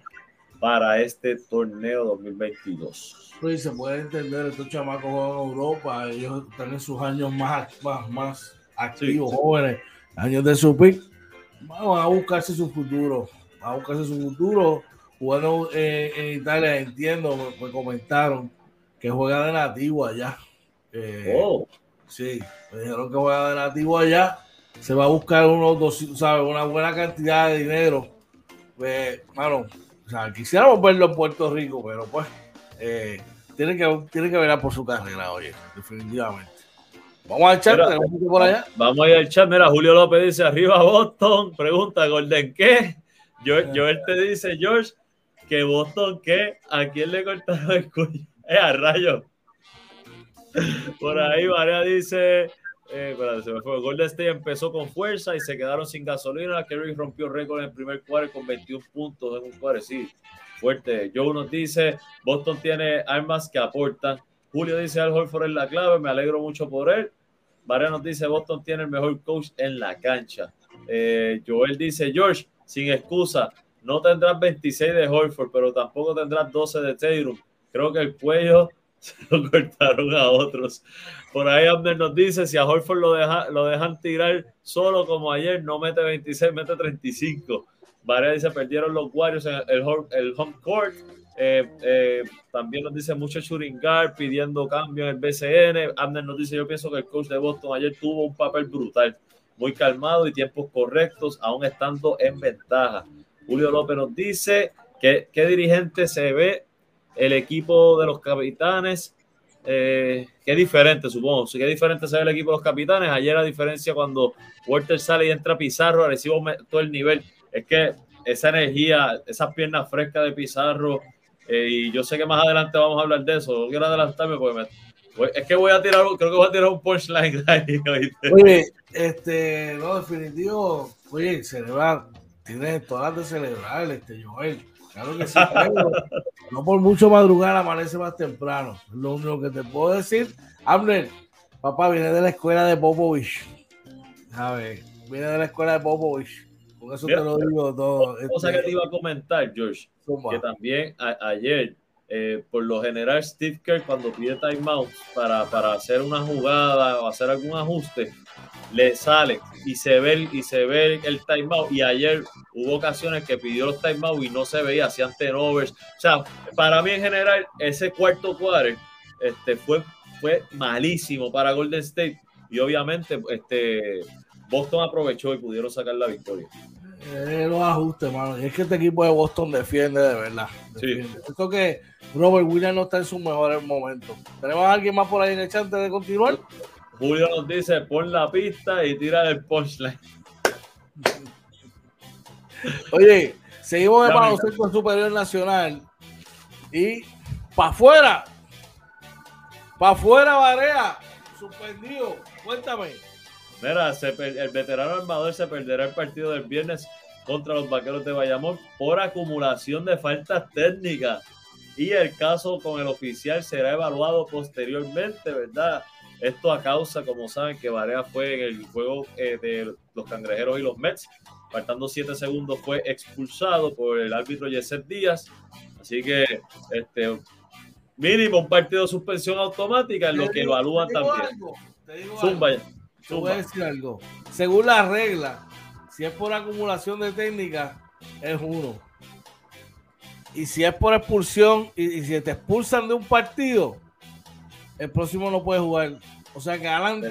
para este torneo 2022. Pues se puede entender, estos chamacos juegan en Europa, ellos están en sus años más, más, más activos, jóvenes, años de su pick, vamos a buscarse su futuro a buscarse su futuro. Jugando eh, en Italia, entiendo, me, comentaron que juega de nativo allá. Eh, oh. Sí, me dijeron que juega de nativo allá. Se va a buscar unos dos, ¿sabes? una buena cantidad de dinero. Pues, mano, o sea, quisiéramos verlo en Puerto Rico, pero pues, eh, tiene que, tiene que ver por su carrera, oye, definitivamente. Vamos al chat, por allá. Vamos a ir al chat. Mira, Julio López dice: Arriba Boston. Pregunta: ¿Golden qué? Joel te dice, George, que Boston, ¿qué? ¿A quién le cortaron el cuello? Es a rayo. Por ahí, María dice, eh, se me fue. Golden State empezó con fuerza y se quedaron sin gasolina. Kerry rompió récord en el primer cuarto con 21 puntos en un cuarto. Sí, fuerte. Joe nos dice, Boston tiene armas que aportan. Julio dice, Al Horford es la clave. Me alegro mucho por él. María nos dice, Boston tiene el mejor coach en la cancha. Eh, Joel dice, George, sin excusa. No tendrás 26 de Horford, pero tampoco tendrás 12 de Tatum. Creo que el cuello [LAUGHS] se lo cortaron a otros. Por ahí Abner nos dice, si a Horford lo, deja, lo dejan tirar solo como ayer, no mete 26, mete 35. Varea dice, perdieron los Warriors en el, el home court. Eh, eh, también nos dice mucho Churingar pidiendo cambio en el BCN. Abner nos dice, yo pienso que el coach de Boston ayer tuvo un papel brutal muy calmado y tiempos correctos, aún estando en ventaja. Julio López nos dice que qué dirigente se ve el equipo de los capitanes. Eh, qué diferente, supongo. Qué diferente se ve el equipo de los capitanes. Ayer, la diferencia, cuando Walter sale y entra Pizarro, recibo todo el nivel. Es que esa energía, esas piernas frescas de Pizarro, eh, y yo sé que más adelante vamos a hablar de eso. Quiero adelantarme porque es que voy a tirar, creo que voy a tirar un punchline este, no, definitivo, oye, celebrar, tienes todas de celebrar, este, Joel. Claro que sí, no por mucho madrugar amanece más temprano. Lo único que te puedo decir, Abner, papá viene de la escuela de Popovich. A ver, viene de la escuela de Popovich. Por eso te lo digo todo. Cosa que este, te iba a comentar, George, que también ayer eh, por lo general Steve Kerr cuando pide timeout para, para hacer una jugada o hacer algún ajuste, le sale y se ve, y se ve el timeout. Y ayer hubo ocasiones que pidió los timeout y no se veía, hacían turnovers. O sea, para mí en general, ese cuarto cuadro este, fue, fue malísimo para Golden State. Y obviamente este, Boston aprovechó y pudieron sacar la victoria. Eh, los ajustes, mano. Y es que este equipo de Boston defiende de verdad. Defiende. Esto que Robert Williams no está en sus mejores momentos. ¿Tenemos a alguien más por ahí en el chat antes de continuar? Julio nos dice, pon la pista y tira el punchline. Oye, seguimos de baloncesto superior nacional y para afuera, para afuera, Barea, suspendido. Cuéntame. Mira, el veterano armador se perderá el partido del viernes contra los vaqueros de Bayamón por acumulación de faltas técnicas. Y el caso con el oficial será evaluado posteriormente, ¿verdad? Esto a causa, como saben, que Barea fue en el juego eh, de los cangrejeros y los Mets. Faltando siete segundos, fue expulsado por el árbitro Yeset Díaz. Así que, este, mínimo un partido de suspensión automática en lo que evalúan también. te digo Zumba, Te voy a decir algo. Según la regla, si es por acumulación de técnica, es uno. Y si es por expulsión y, y si te expulsan de un partido, el próximo no puede jugar. O sea que adelante.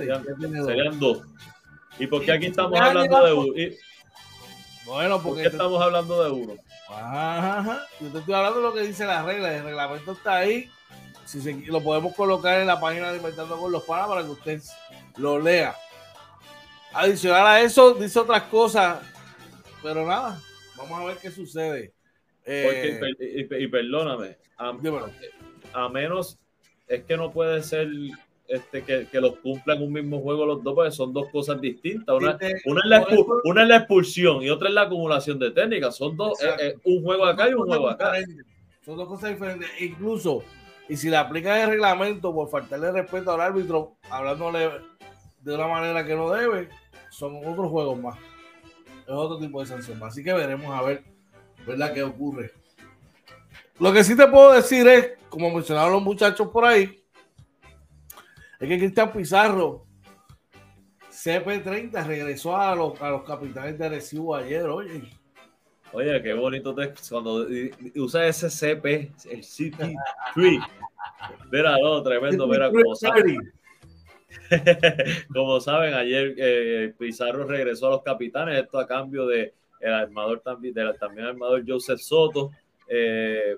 Serían, dos. ¿Y por qué aquí estamos hablando de uno? bueno, porque. ¿Por qué estamos hablando de uno? Ajá, Yo te estoy hablando de lo que dice la regla. El reglamento está ahí. Si lo podemos colocar en la página de Inventando con los Panas para que usted lo lea. Adicional a eso, dice otras cosas. Pero nada, vamos a ver qué sucede. Eh, y, perdóname, a menos es que no puede ser este, que, que, los cumplan un mismo juego los dos, porque son dos cosas distintas. Una, una, es, la una es, la expulsión y otra es la acumulación de técnicas. Son dos, eh, eh, un juego acá y un juego acá. Son dos cosas diferentes. Incluso, y si le aplican el reglamento por faltarle respeto al árbitro, hablándole de una manera que no debe, son otros juegos más. Es otro tipo de sanción Así que veremos a ver, ¿verdad? ¿Qué ocurre? Lo que sí te puedo decir es, como mencionaron los muchachos por ahí, es que Cristian Pizarro, CP30, regresó a los, a los capitanes de Recibo ayer, oye. Oye, qué bonito te, cuando usa ese CP, el CP3. Mira, no, tremendo, mira como saben. [LAUGHS] como saben, ayer eh, Pizarro regresó a los capitanes, esto a cambio de el armador también, del también armador Joseph Soto. Eh,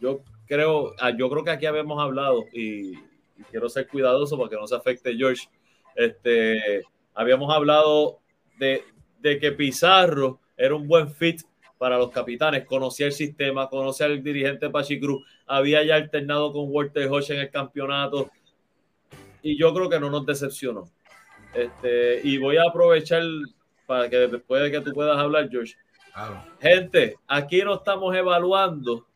yo creo, ah, yo creo que aquí habíamos hablado y, quiero ser cuidadoso para que no se afecte George. Este, habíamos hablado de, que Pizarro era un buen fit para los capitanes, conocía el sistema, conocía al dirigente Pachi Cruz, había ya alternado con Walter Hodge en el campeonato y yo creo que no nos decepcionó. Este, y voy a aprovechar para que después de que tú puedas hablar, George. Gente, aquí no estamos evaluando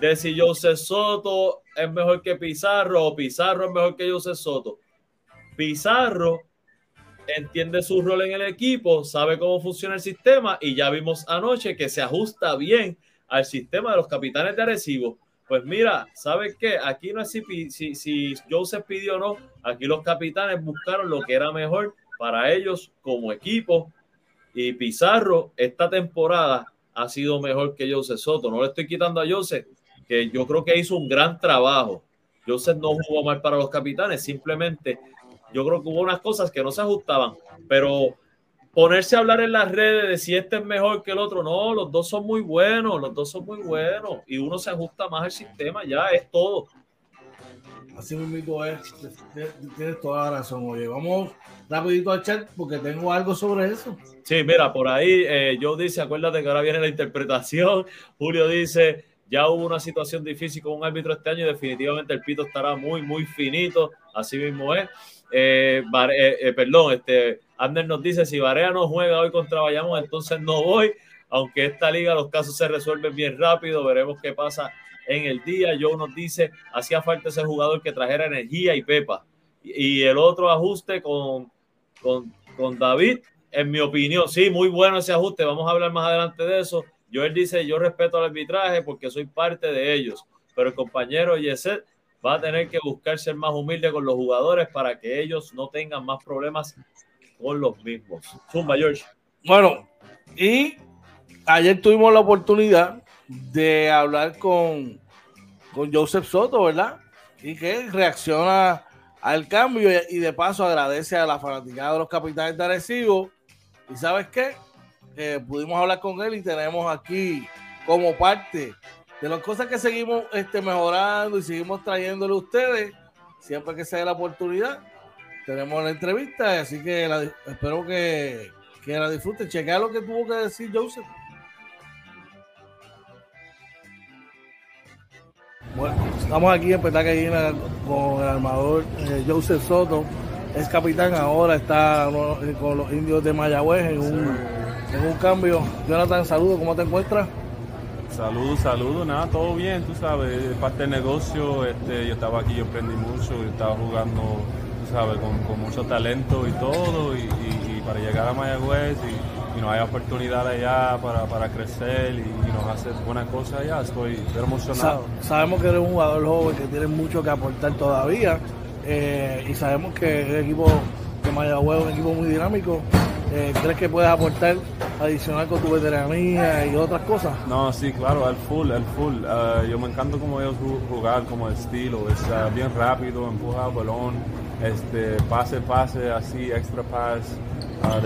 de si José Soto es mejor que Pizarro o Pizarro es mejor que José Soto. Pizarro entiende su rol en el equipo, sabe cómo funciona el sistema y ya vimos anoche que se ajusta bien al sistema de los capitanes de Arecibo. Pues mira, ¿sabes qué? Aquí no es si, si, si Joseph pidió o no, aquí los capitanes buscaron lo que era mejor para ellos como equipo y Pizarro esta temporada ha sido mejor que Joseph Soto. No le estoy quitando a Joseph, que yo creo que hizo un gran trabajo. Joseph no jugó mal para los capitanes, simplemente yo creo que hubo unas cosas que no se ajustaban, pero ponerse a hablar en las redes de si este es mejor que el otro, no, los dos son muy buenos, los dos son muy buenos y uno se ajusta más al sistema, ya es todo. Así mismo es, tienes toda la razón. Oye, vamos rapidito al chat porque tengo algo sobre eso. Sí, mira, por ahí eh, Joe dice, acuérdate que ahora viene la interpretación. [LAUGHS] Julio dice, ya hubo una situación difícil con un árbitro este año y definitivamente el pito estará muy, muy finito. Así mismo es. Eh, eh, eh, perdón, este, Ander nos dice, si Barea no juega hoy contra Bayamón, entonces no voy. Aunque esta liga los casos se resuelven bien rápido, veremos qué pasa en el día. Joe nos dice, hacía falta ese jugador que trajera energía y pepa. Y, el otro ajuste con, con, con David, en mi opinión, sí, muy bueno ese ajuste. Vamos a hablar más adelante de eso Joel dice, yo respeto al arbitraje porque soy parte de ellos, pero el compañero Yeset va a tener que buscar ser más humilde con los jugadores para que ellos no tengan más problemas con los mismos. Zumba, George. Bueno, y ayer tuvimos la oportunidad de hablar con, con Joseph Soto, ¿verdad? Y que reacciona al cambio y de paso agradece a la fanaticada de los capitanes de Arecibo. ¿Y sabes qué? Eh, pudimos hablar con él y tenemos aquí como parte de las cosas que seguimos este, mejorando y seguimos trayéndole a ustedes, siempre que se dé la oportunidad, tenemos la entrevista, así que espero que, que la disfruten. Chequea lo que tuvo que decir Joseph. Bueno, estamos aquí en Petacayina con el armador eh, Joseph Soto, es capitán, ahora está con los indios de Mayagüez en un, en un cambio. Jonathan, saludos, ¿cómo te encuentras? Saludos, saludos, nada, todo bien, tú sabes, parte del negocio, este, yo estaba aquí, yo aprendí mucho, yo estaba jugando, tú sabes, con, mucho talento y todo, y, para llegar a Mayagüez y, y, no hay oportunidad allá para, crecer y, nos hacer buenas cosas allá, estoy, emocionado. sabemos que eres un jugador joven que tiene mucho que aportar todavía, eh, y sabemos que el equipo Mayagüez es un equipo muy dinámico, eh, ¿Crees que puedes aportar adicional con tu veteranía y otras cosas? No, sí, claro, al full, al full. Uh, yo me encanta cómo ellos jugar, como estilo, es uh, bien rápido, empuja el balón, este, pase, pase, así, extra pass, uh,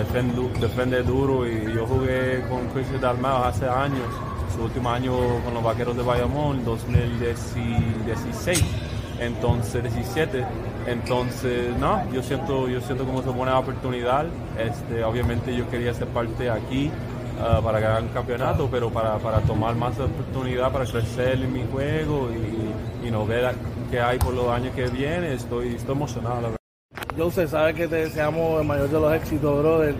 defende, duro. Y yo jugué con Chris Dalmao hace años, su último año con los Vaqueros de Bayamón, 2016, entonces 17 entonces, no, yo siento, yo siento como es una buena oportunidad. Este, obviamente yo quería ser parte aquí uh, para ganar un campeonato, pero para, para, tomar más oportunidad, para crecer en mi juego y, y no ver qué hay por los años que vienen, estoy, estoy emocionado, la verdad. Joseph, sabes que te deseamos el mayor de los éxitos, brother.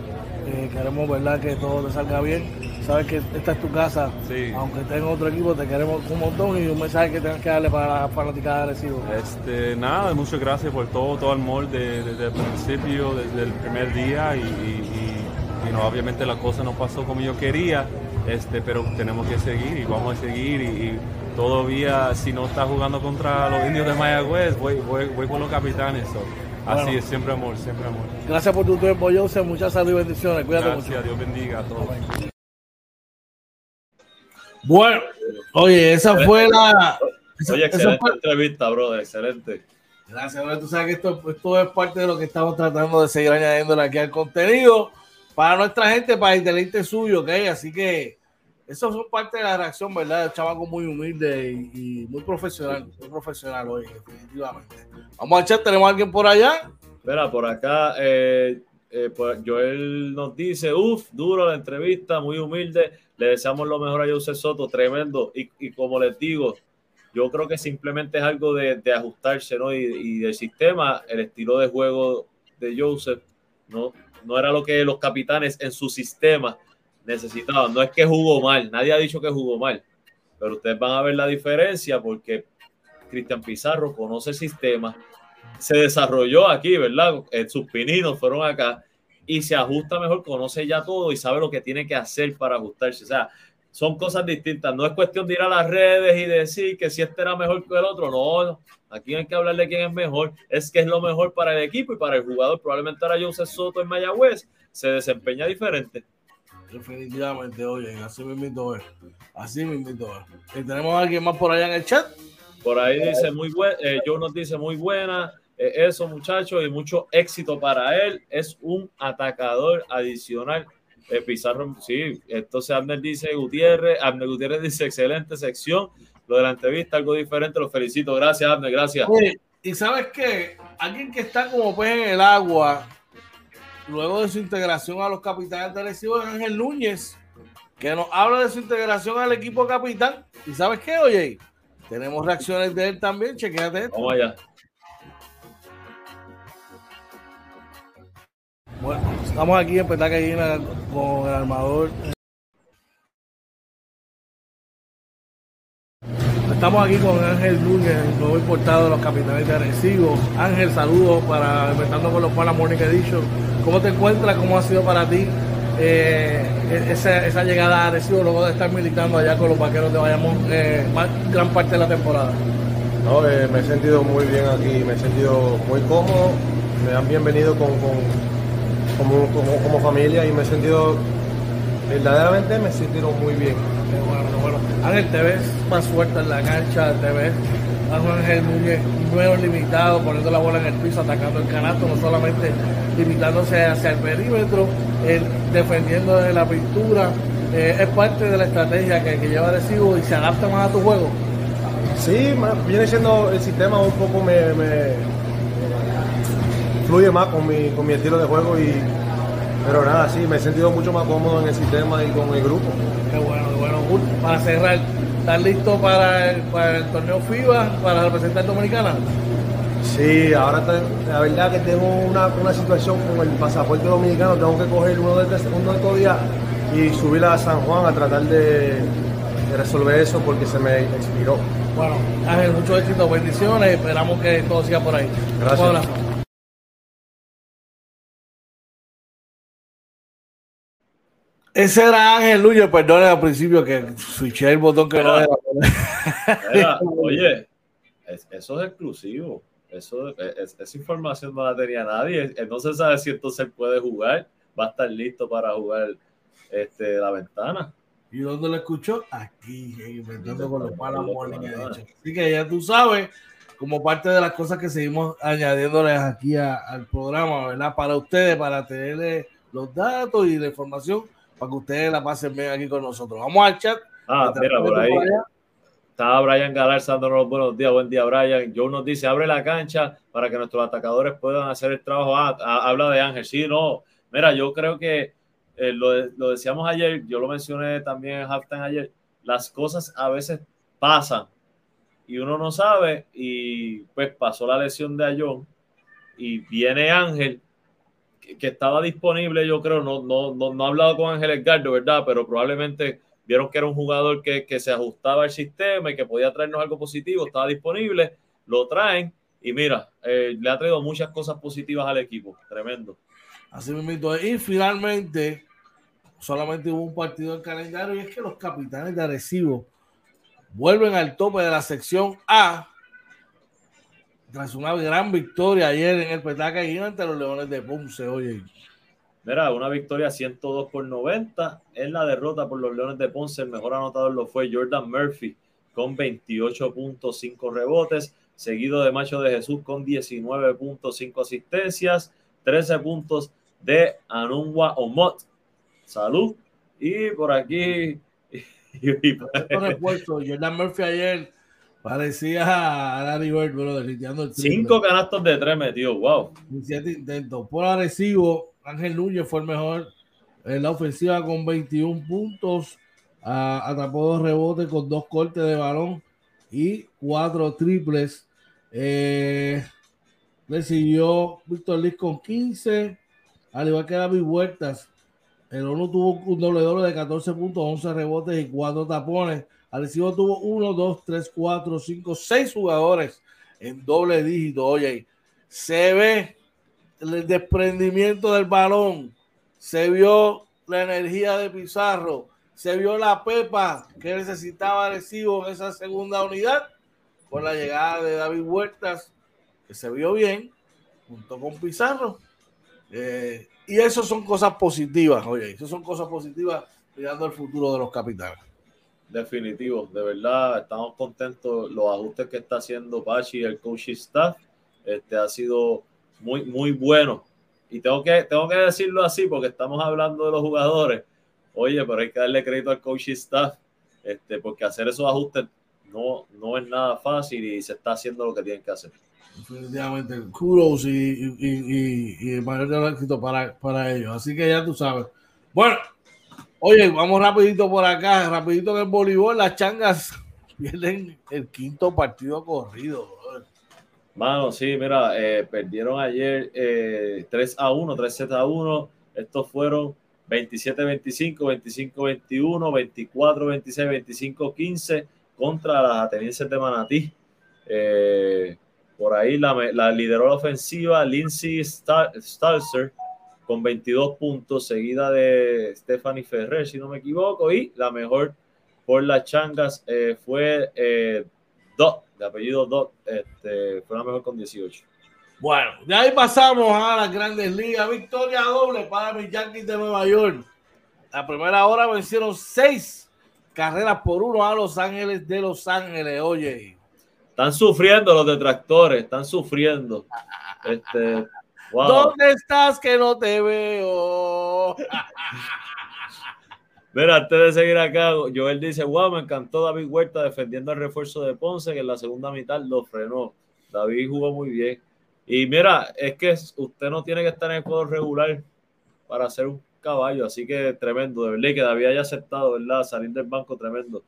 Eh, queremos, ¿verdad?, que todo te salga bien sabes que esta es tu casa. Aunque estés en otro equipo, te queremos un montón y un mensaje que tengas que darle para la fanaticada de. Este, nada, muchas gracias por todo, todo el amor desde, el principio, desde el primer día y, no, obviamente la cosa no pasó como yo quería, este, pero tenemos que seguir y vamos a seguir y, todavía si no está jugando contra los indios de Mayagüez, voy, voy, voy con los capitanes. Así es, siempre amor, siempre amor. Gracias por tu tiempo, Joseph. Muchas salud y bendiciones. Cuídate Gracias, Dios bendiga a todos. Bueno, oye, esa fue la. oye, excelente entrevista, brother, excelente. Gracias, bro. Tú sabes que esto, esto, es parte de lo que estamos tratando de seguir añadiendo aquí al contenido para nuestra gente, para el deleite suyo, ¿ok? Así que eso es parte de la reacción, ¿verdad? El chavaco muy humilde y, muy profesional, muy profesional hoy, definitivamente. Vamos a echar, tenemos a alguien por allá. Espera, por acá, eh, eh, pues Joel nos dice, uff, duro la entrevista, muy humilde le deseamos lo mejor a José Soto, tremendo. Y, como les digo, yo creo que simplemente es algo de, ajustarse, ¿no? Y, del sistema, el estilo de juego de Joseph, ¿no? No era lo que los capitanes en su sistema necesitaban. No es que jugó mal, nadie ha dicho que jugó mal, pero ustedes van a ver la diferencia porque Cristian Pizarro conoce el sistema, se desarrolló aquí, ¿verdad? sus pininos fueron acá y se ajusta mejor, conoce ya todo y sabe lo que tiene que hacer para ajustarse. O sea, son cosas distintas. No es cuestión de ir a las redes y decir que si este era mejor que el otro. No, aquí hay que hablar de quién es mejor. Es que es lo mejor para el equipo y para el jugador. Probablemente ahora Joseph Soto en Mayagüez se desempeña diferente. Definitivamente, oye, así me invito a ver. Así me invito a ver. ¿Tenemos a alguien más por allá en el chat? Por ahí dice muy buena, eh, Joe nos dice muy buena. Eh, eso, muchachos, y mucho éxito para él. Es un atacador adicional. Eh, Pizarro, sí, entonces Abner dice Gutiérrez, Abner Gutiérrez dice excelente sección. Lo de la entrevista, algo diferente, lo felicito. Gracias, Abner, gracias. y sabes qué, alguien que está como pez en el agua, luego de su integración a los capitanes de Recibo, es Ángel Núñez, que nos habla de su integración al equipo capitán. Y sabes qué, oye, tenemos reacciones de él también, chequéate esto. Vamos allá. Bueno, estamos aquí en Petacayina con el armador. Estamos aquí con Ángel Núñez, el nuevo importado de los capitanes de Arecibo. Ángel, saludos para Inventando con los Panas Morning Edition. ¿Cómo te encuentras? ¿Cómo ha sido para ti eh, esa, llegada a Arecibo luego de estar militando allá con los vaqueros de Bayamón eh, gran parte de la temporada? No, eh, me he sentido muy bien aquí, me he sentido muy cómodo, me han bienvenido con como, como, familia y me he sentido, verdaderamente me he sentido muy bien. bueno, bueno. Ángel, te ves más fuerte en la cancha, te ves Ángel Núñez menos limitado, poniendo la bola en el piso, atacando el canasto, no solamente limitándose hacia el perímetro, defendiendo de la pintura. Eh, es parte de la estrategia que, que lleva Recibo y se adapta más a tu juego. Sí, viene siendo el sistema un poco me, fluye más con mi, con mi estilo de juego y pero nada, sí, me he sentido mucho más cómodo en el sistema y con el grupo. Qué bueno, qué bueno. Para cerrar, ¿estás listo para el, para el torneo FIBA, para representar Dominicana? Sí, ahora la verdad que tengo una, una, situación con el pasaporte dominicano, tengo que coger uno de, uno de estos días y subir a San Juan a tratar de, de resolver eso porque se me expiró. Bueno, Ángel, mucho éxito, bendiciones, esperamos que todo siga por ahí. Gracias. Ese era Ángel Luyo, perdón al principio que switché el botón que no era. oye, eso es exclusivo. Eso, esa información no la tenía nadie. No se sabe si entonces puede jugar. Va a estar listo para jugar este, la ventana. ¿Y dónde lo escuchó? Aquí, inventando con los panas Así que ya tú sabes, como parte de las cosas que seguimos añadiéndoles aquí al programa, ¿verdad? Para ustedes, para tener los datos y la información para que ustedes la pasen bien aquí con nosotros. Vamos al chat. Ah, mira, por ahí. Estaba Brian Galarza dándonos buenos días. Buen día, Brian. Joe nos dice: abre la cancha para que nuestros atacadores puedan hacer el trabajo. Ah, ah habla de Ángel. Sí, no. Mira, yo creo que eh, lo, lo, decíamos ayer, yo lo mencioné también en halftime ayer. Las cosas a veces pasan y uno no sabe. Y pues pasó la lesión de Ayón y viene Ángel que estaba disponible, yo creo, no, no, no, no he hablado con Ángel Edgardo, ¿verdad? Pero probablemente vieron que era un jugador que, que, se ajustaba al sistema y que podía traernos algo positivo, estaba disponible, lo traen y mira, eh, le ha traído muchas cosas positivas al equipo, tremendo. Así mismo, y finalmente solamente hubo un partido en calendario y es que los capitanes de Arecibo vuelven al tope de la sección A tras una gran victoria ayer en el Petaca y ante los Leones de Ponce, oye. Mira, una victoria 102 por 90. En la derrota por los Leones de Ponce, el mejor anotador lo fue Jordan Murphy con 28.5 rebotes, seguido de Macho de Jesús con 19.5 asistencias, 13 puntos de Anungwa Omot. Salud. Y por aquí. [LAUGHS] Jordan Murphy ayer Parecía a Larry Bird, bro, el Cinco canastos de tres metidos, wow. Siete intentos. Por agresivo, Ángel Núñez fue el mejor en la ofensiva con 21 puntos. Uh, atrapó dos rebotes con dos cortes de balón y cuatro triples. Eh, recibió Víctor Liz con 15, al igual que David Huertas. El ONU tuvo un doble doble de 14 puntos, 11 rebotes y cuatro tapones. Arecibo tuvo 1, 2, 3, 4, 5, 6 jugadores en doble dígito. Oye, se ve el desprendimiento del balón, se vio la energía de Pizarro, se vio la pepa que necesitaba Arecibo en esa segunda unidad con la llegada de David Huertas, que se vio bien, junto con Pizarro. Eh, y eso son cosas positivas, oye, eso son cosas positivas mirando el futuro de los capitales. Definitivo, de verdad, estamos contentos. Los ajustes que está haciendo Pachi y el coaching staff este, ha sido muy, muy bueno. Y tengo que, tengo que decirlo así porque estamos hablando de los jugadores. Oye, pero hay que darle crédito al coaching staff, este, porque hacer esos ajustes no, no es nada fácil y se está haciendo lo que tienen que hacer. Definitivamente, kudos y, y, y, y mayor éxito para, para ellos. Así que ya tú sabes. Bueno, Oye, vamos rapidito por acá, rapidito en el voleibol, las changas [LAUGHS] pierden el quinto partido corrido. Mano, sí, mira, eh, perdieron ayer 3 eh, a 1, 3 Z a 1. Estos fueron 27-25, 25-21, 24-26, 25-15 contra las atenienses de Manatí. Eh, por ahí la, la, lideró la ofensiva Lindsay Stalzer con 22 puntos, seguida de Stephanie Ferrer, si no me equivoco, y la mejor por las changas eh, fue eh, Dot, de apellido Dot, este, fue la mejor con 18. Bueno, de ahí pasamos a las grandes ligas. Victoria doble para mis Yankees de Nueva York. La primera hora vencieron 6 carreras por uno a Los Ángeles de Los Ángeles, oye. Están sufriendo los detractores, están sufriendo. Este, wow. ¿Dónde estás que no te veo? Mira, antes de seguir acá, Joel dice, wow, me encantó David Huerta defendiendo el refuerzo de Ponce, que en la segunda mitad lo frenó. David jugó muy bien. Y mira, es que usted no tiene que estar en el juego regular para ser un caballo, así que tremendo, de verdad, que David haya aceptado, ¿verdad? Salir del banco, tremendo.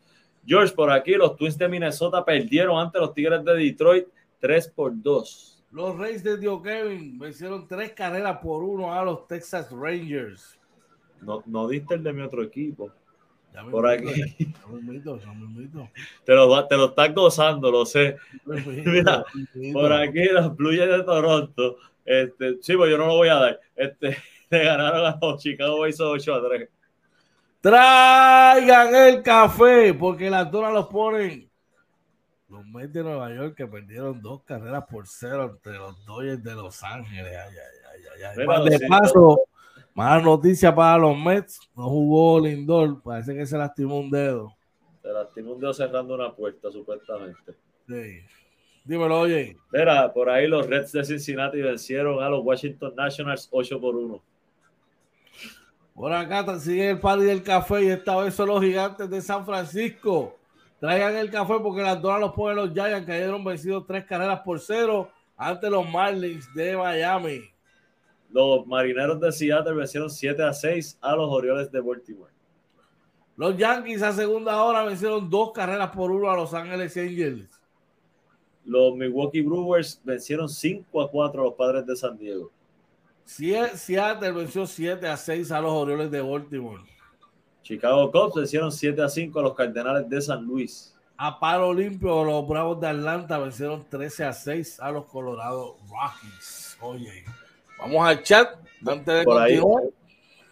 George, por aquí, los Twins de Minnesota perdieron ante los Tigres de Detroit 3 por 2. Los Reyes de Dio Kevin vencieron tres carreras por uno a los Texas Rangers. No, no diste el de mi otro equipo. Ya Por invito, aquí. ya me invito, ya me invito. Te lo, te lo estás gozando, lo sé. Invito, Mira. Por aquí los Blue Jays de Toronto. Este, sí, pues yo no lo voy a dar. Este, [LAUGHS] le ganaron a los Chicago Boys 8 a 3. Traigan el café, porque las donas los ponen. Los Mets de Nueva York que perdieron dos carreras por cero entre los Dodgers de Los Ángeles. Ay, ay, ay, lo de paso, mala noticia para los Mets. No jugó Lindor. Parece que se lastimó un dedo. Se lastimó un dedo cerrando una puerta, supuestamente. Sí. Dímelo, oye. Mira, por ahí los Reds de Cincinnati vencieron a los Washington Nationals 8 por 1. Por acá sigue el party del café y esta vez son los gigantes de San Francisco. Traigan el café porque las donas los ponen los Giants cayeron vencidos tres carreras por cero ante los Marlins de Miami. Los Marineros de Seattle vencieron 7 a 6 a los Orioles de Baltimore. Los Yankees a segunda hora vencieron dos carreras por uno a Los Ángeles Angels. Los Milwaukee Brewers vencieron 5 a 4 a los Padres de San Diego. Seattle venció 7 a 6 a los Orioles de Baltimore. Chicago Cubs vencieron 7 a 5 a los Cardenales de San Luis. A palo limpio, los Bravos de Atlanta vencieron 13 a 6 a los Colorado Rockies. Oye, vamos al chat antes de Por ahí.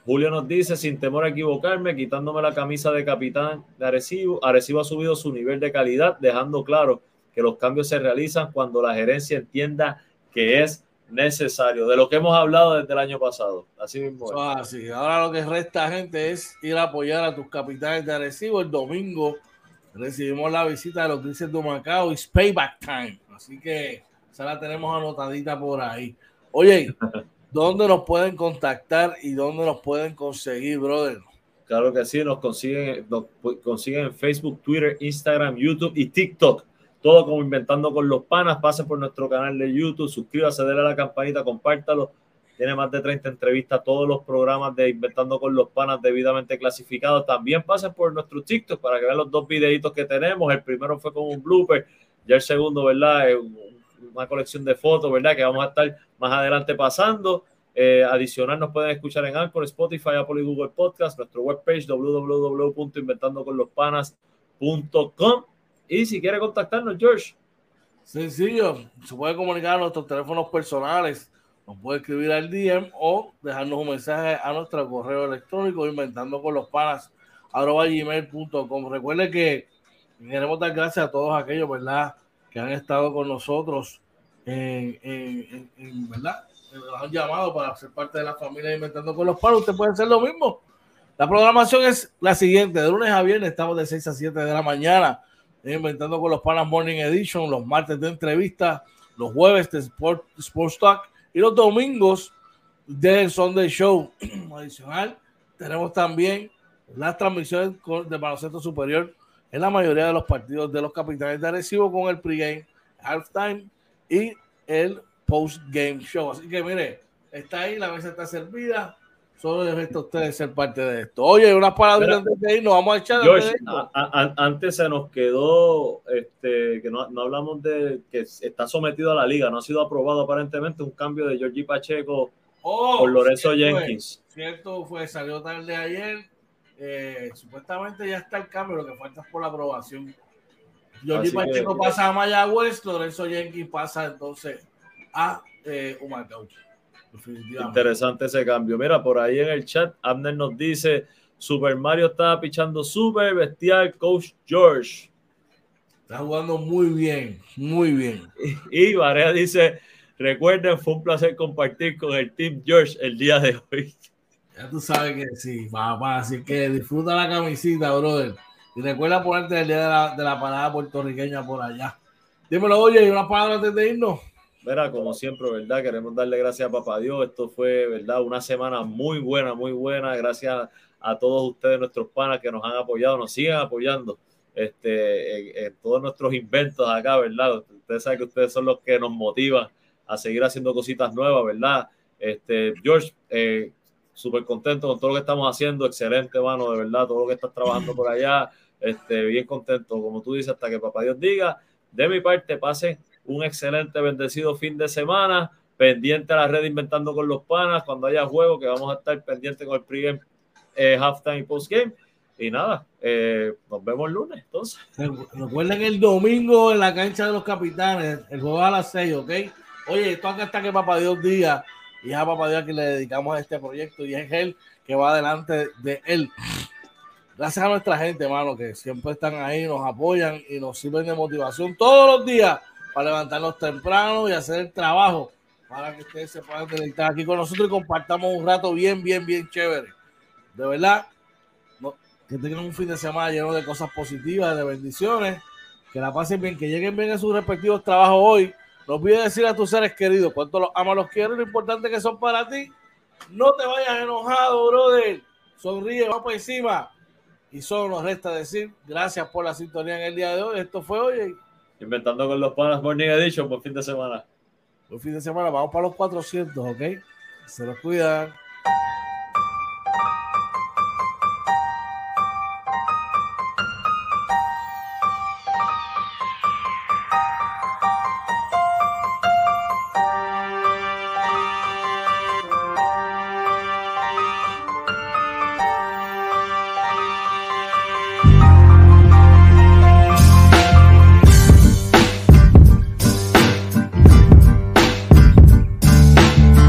Julio nos dice, sin temor a equivocarme, quitándome la camisa de capitán de Arecibo, Arecibo ha subido su nivel de calidad, dejando claro que los cambios se realizan cuando la gerencia entienda que es necesario, de lo que hemos hablado desde el año pasado. Así mismo. es. Así. Ahora lo que resta, gente, es ir a apoyar a tus capitanes de Arecibo. El domingo recibimos la visita de los Grises de Macao y Payback Time. Así que esa la tenemos anotadita por ahí. Oye, [LAUGHS] ¿dónde nos pueden contactar y dónde nos pueden conseguir, brother? Claro que sí, nos consiguen, nos consiguen en Facebook, Twitter, Instagram, YouTube y TikTok. Todo como Inventando con los Panas. Pase por nuestro canal de YouTube, suscríbase, a la campanita, compártalo. Tiene más de 30 entrevistas, todos los programas de Inventando con los Panas debidamente clasificados. También pasen por nuestro TikTok para que vean los dos videitos que tenemos. El primero fue con un blooper, ya el segundo, ¿verdad? Una colección de fotos, ¿verdad? Que vamos a estar más adelante pasando. Eh, adicional, nos pueden escuchar en Anchor, Spotify, Apple y Google Podcast, nuestro webpage www.inventandoconlospanas.com. Y si quiere contactarnos, George, Sencillo, se puede comunicar a nuestros teléfonos personales, nos puede escribir al DM o dejarnos un mensaje a nuestro correo electrónico inventando con los panas gmail.com. Recuerde que queremos dar gracias a todos aquellos, ¿verdad?, que han estado con nosotros en, en- ¿verdad? Nos han llamado para ser parte de la familia Inventando con los Panas. Usted puede hacer lo mismo. La programación es la siguiente: de lunes a viernes estamos de 6 a 7 de la mañana. Inventando con los Panas Morning Edition, los martes de entrevista, los jueves de Sport, Sports Talk y los domingos del Sunday Show. [CLEARS THROAT] Adicional, tenemos también las transmisiones de baloncesto superior en la mayoría de los partidos de los capitanes de Arecibo con el pregame, halftime y el postgame show. Así que mire, está ahí, la mesa está servida. Solo les resta a ustedes ser parte de esto. Oye, unas palabras antes de irnos, vamos a echar. George, a- a- antes se nos quedó este, que no, no hablamos de que está sometido a la liga, no ha sido aprobado aparentemente un cambio de Georgie Pacheco Oh, por Lorenzo cierto fue, Jenkins. Cierto fue, salió tarde ayer. Eh, supuestamente ya está el cambio, lo que falta es por la aprobación. Así Pacheco que- pasa a Mayagüez, Lorenzo Jenkins pasa entonces a eh, Humacao. Interesante ese cambio. Mira, por ahí en el chat, Abner nos dice: Super Mario estaba pichando súper bestial, Coach George. Está jugando muy bien, muy bien. Y Varea dice: Recuerden, fue un placer compartir con el Team George el día de hoy. Ya tú sabes que sí, papá. Así que disfruta la camisita, brother. Y recuerda ponerte el día de la, de la parada puertorriqueña por allá. Dímelo, oye, y una palabra antes de irnos. Mira, como siempre, ¿verdad? Queremos darle gracias a Papá Dios. Esto fue, ¿verdad? Una semana muy buena, muy buena. Gracias a todos ustedes, nuestros panas que nos han apoyado, nos siguen apoyando este, en, todos nuestros inventos acá, ¿verdad? Ustedes saben que ustedes son los que nos motivan a seguir haciendo cositas nuevas, ¿verdad? Este, George, eh, súper contento con todo lo que estamos haciendo, excelente, mano, de verdad, todo lo que estás trabajando por allá, este, bien contento, como tú dices, hasta que papá Dios diga, de mi parte, pase un excelente, bendecido fin de semana, pendiente a la red Inventando con los Panas, cuando haya juego, que vamos a estar pendiente con el pregame, eh, halftime y postgame, y nada, eh, nos vemos el lunes, entonces. Recuerden el domingo en la cancha de los capitanes, el juego a las 6, ¿ok? Oye, esto acá está que papá Dios diga, y a papá Dios que le dedicamos a este proyecto, y es él que va adelante de él. Gracias a nuestra gente, hermano, que siempre están ahí, nos apoyan y nos sirven de motivación todos los días para levantarnos temprano y hacer el trabajo para que ustedes se puedan conectar aquí con nosotros y compartamos un rato bien, bien, bien chévere. De verdad, que tengan un fin de semana lleno de cosas positivas, de bendiciones, que la pasen bien, que lleguen bien a sus respectivos trabajos hoy. No olvides decir a tus seres queridos cuánto los amas, los quieres, lo importante que son para ti. No te vayas enojado, brother. Sonríe, va por encima. Y solo nos resta decir gracias por la sintonía en el día de hoy. Esto fue hoy. Inventando con los panas Morning Edition por fin de semana. Por fin de semana, vamos para los 400, ¿ok? Se los cuidan.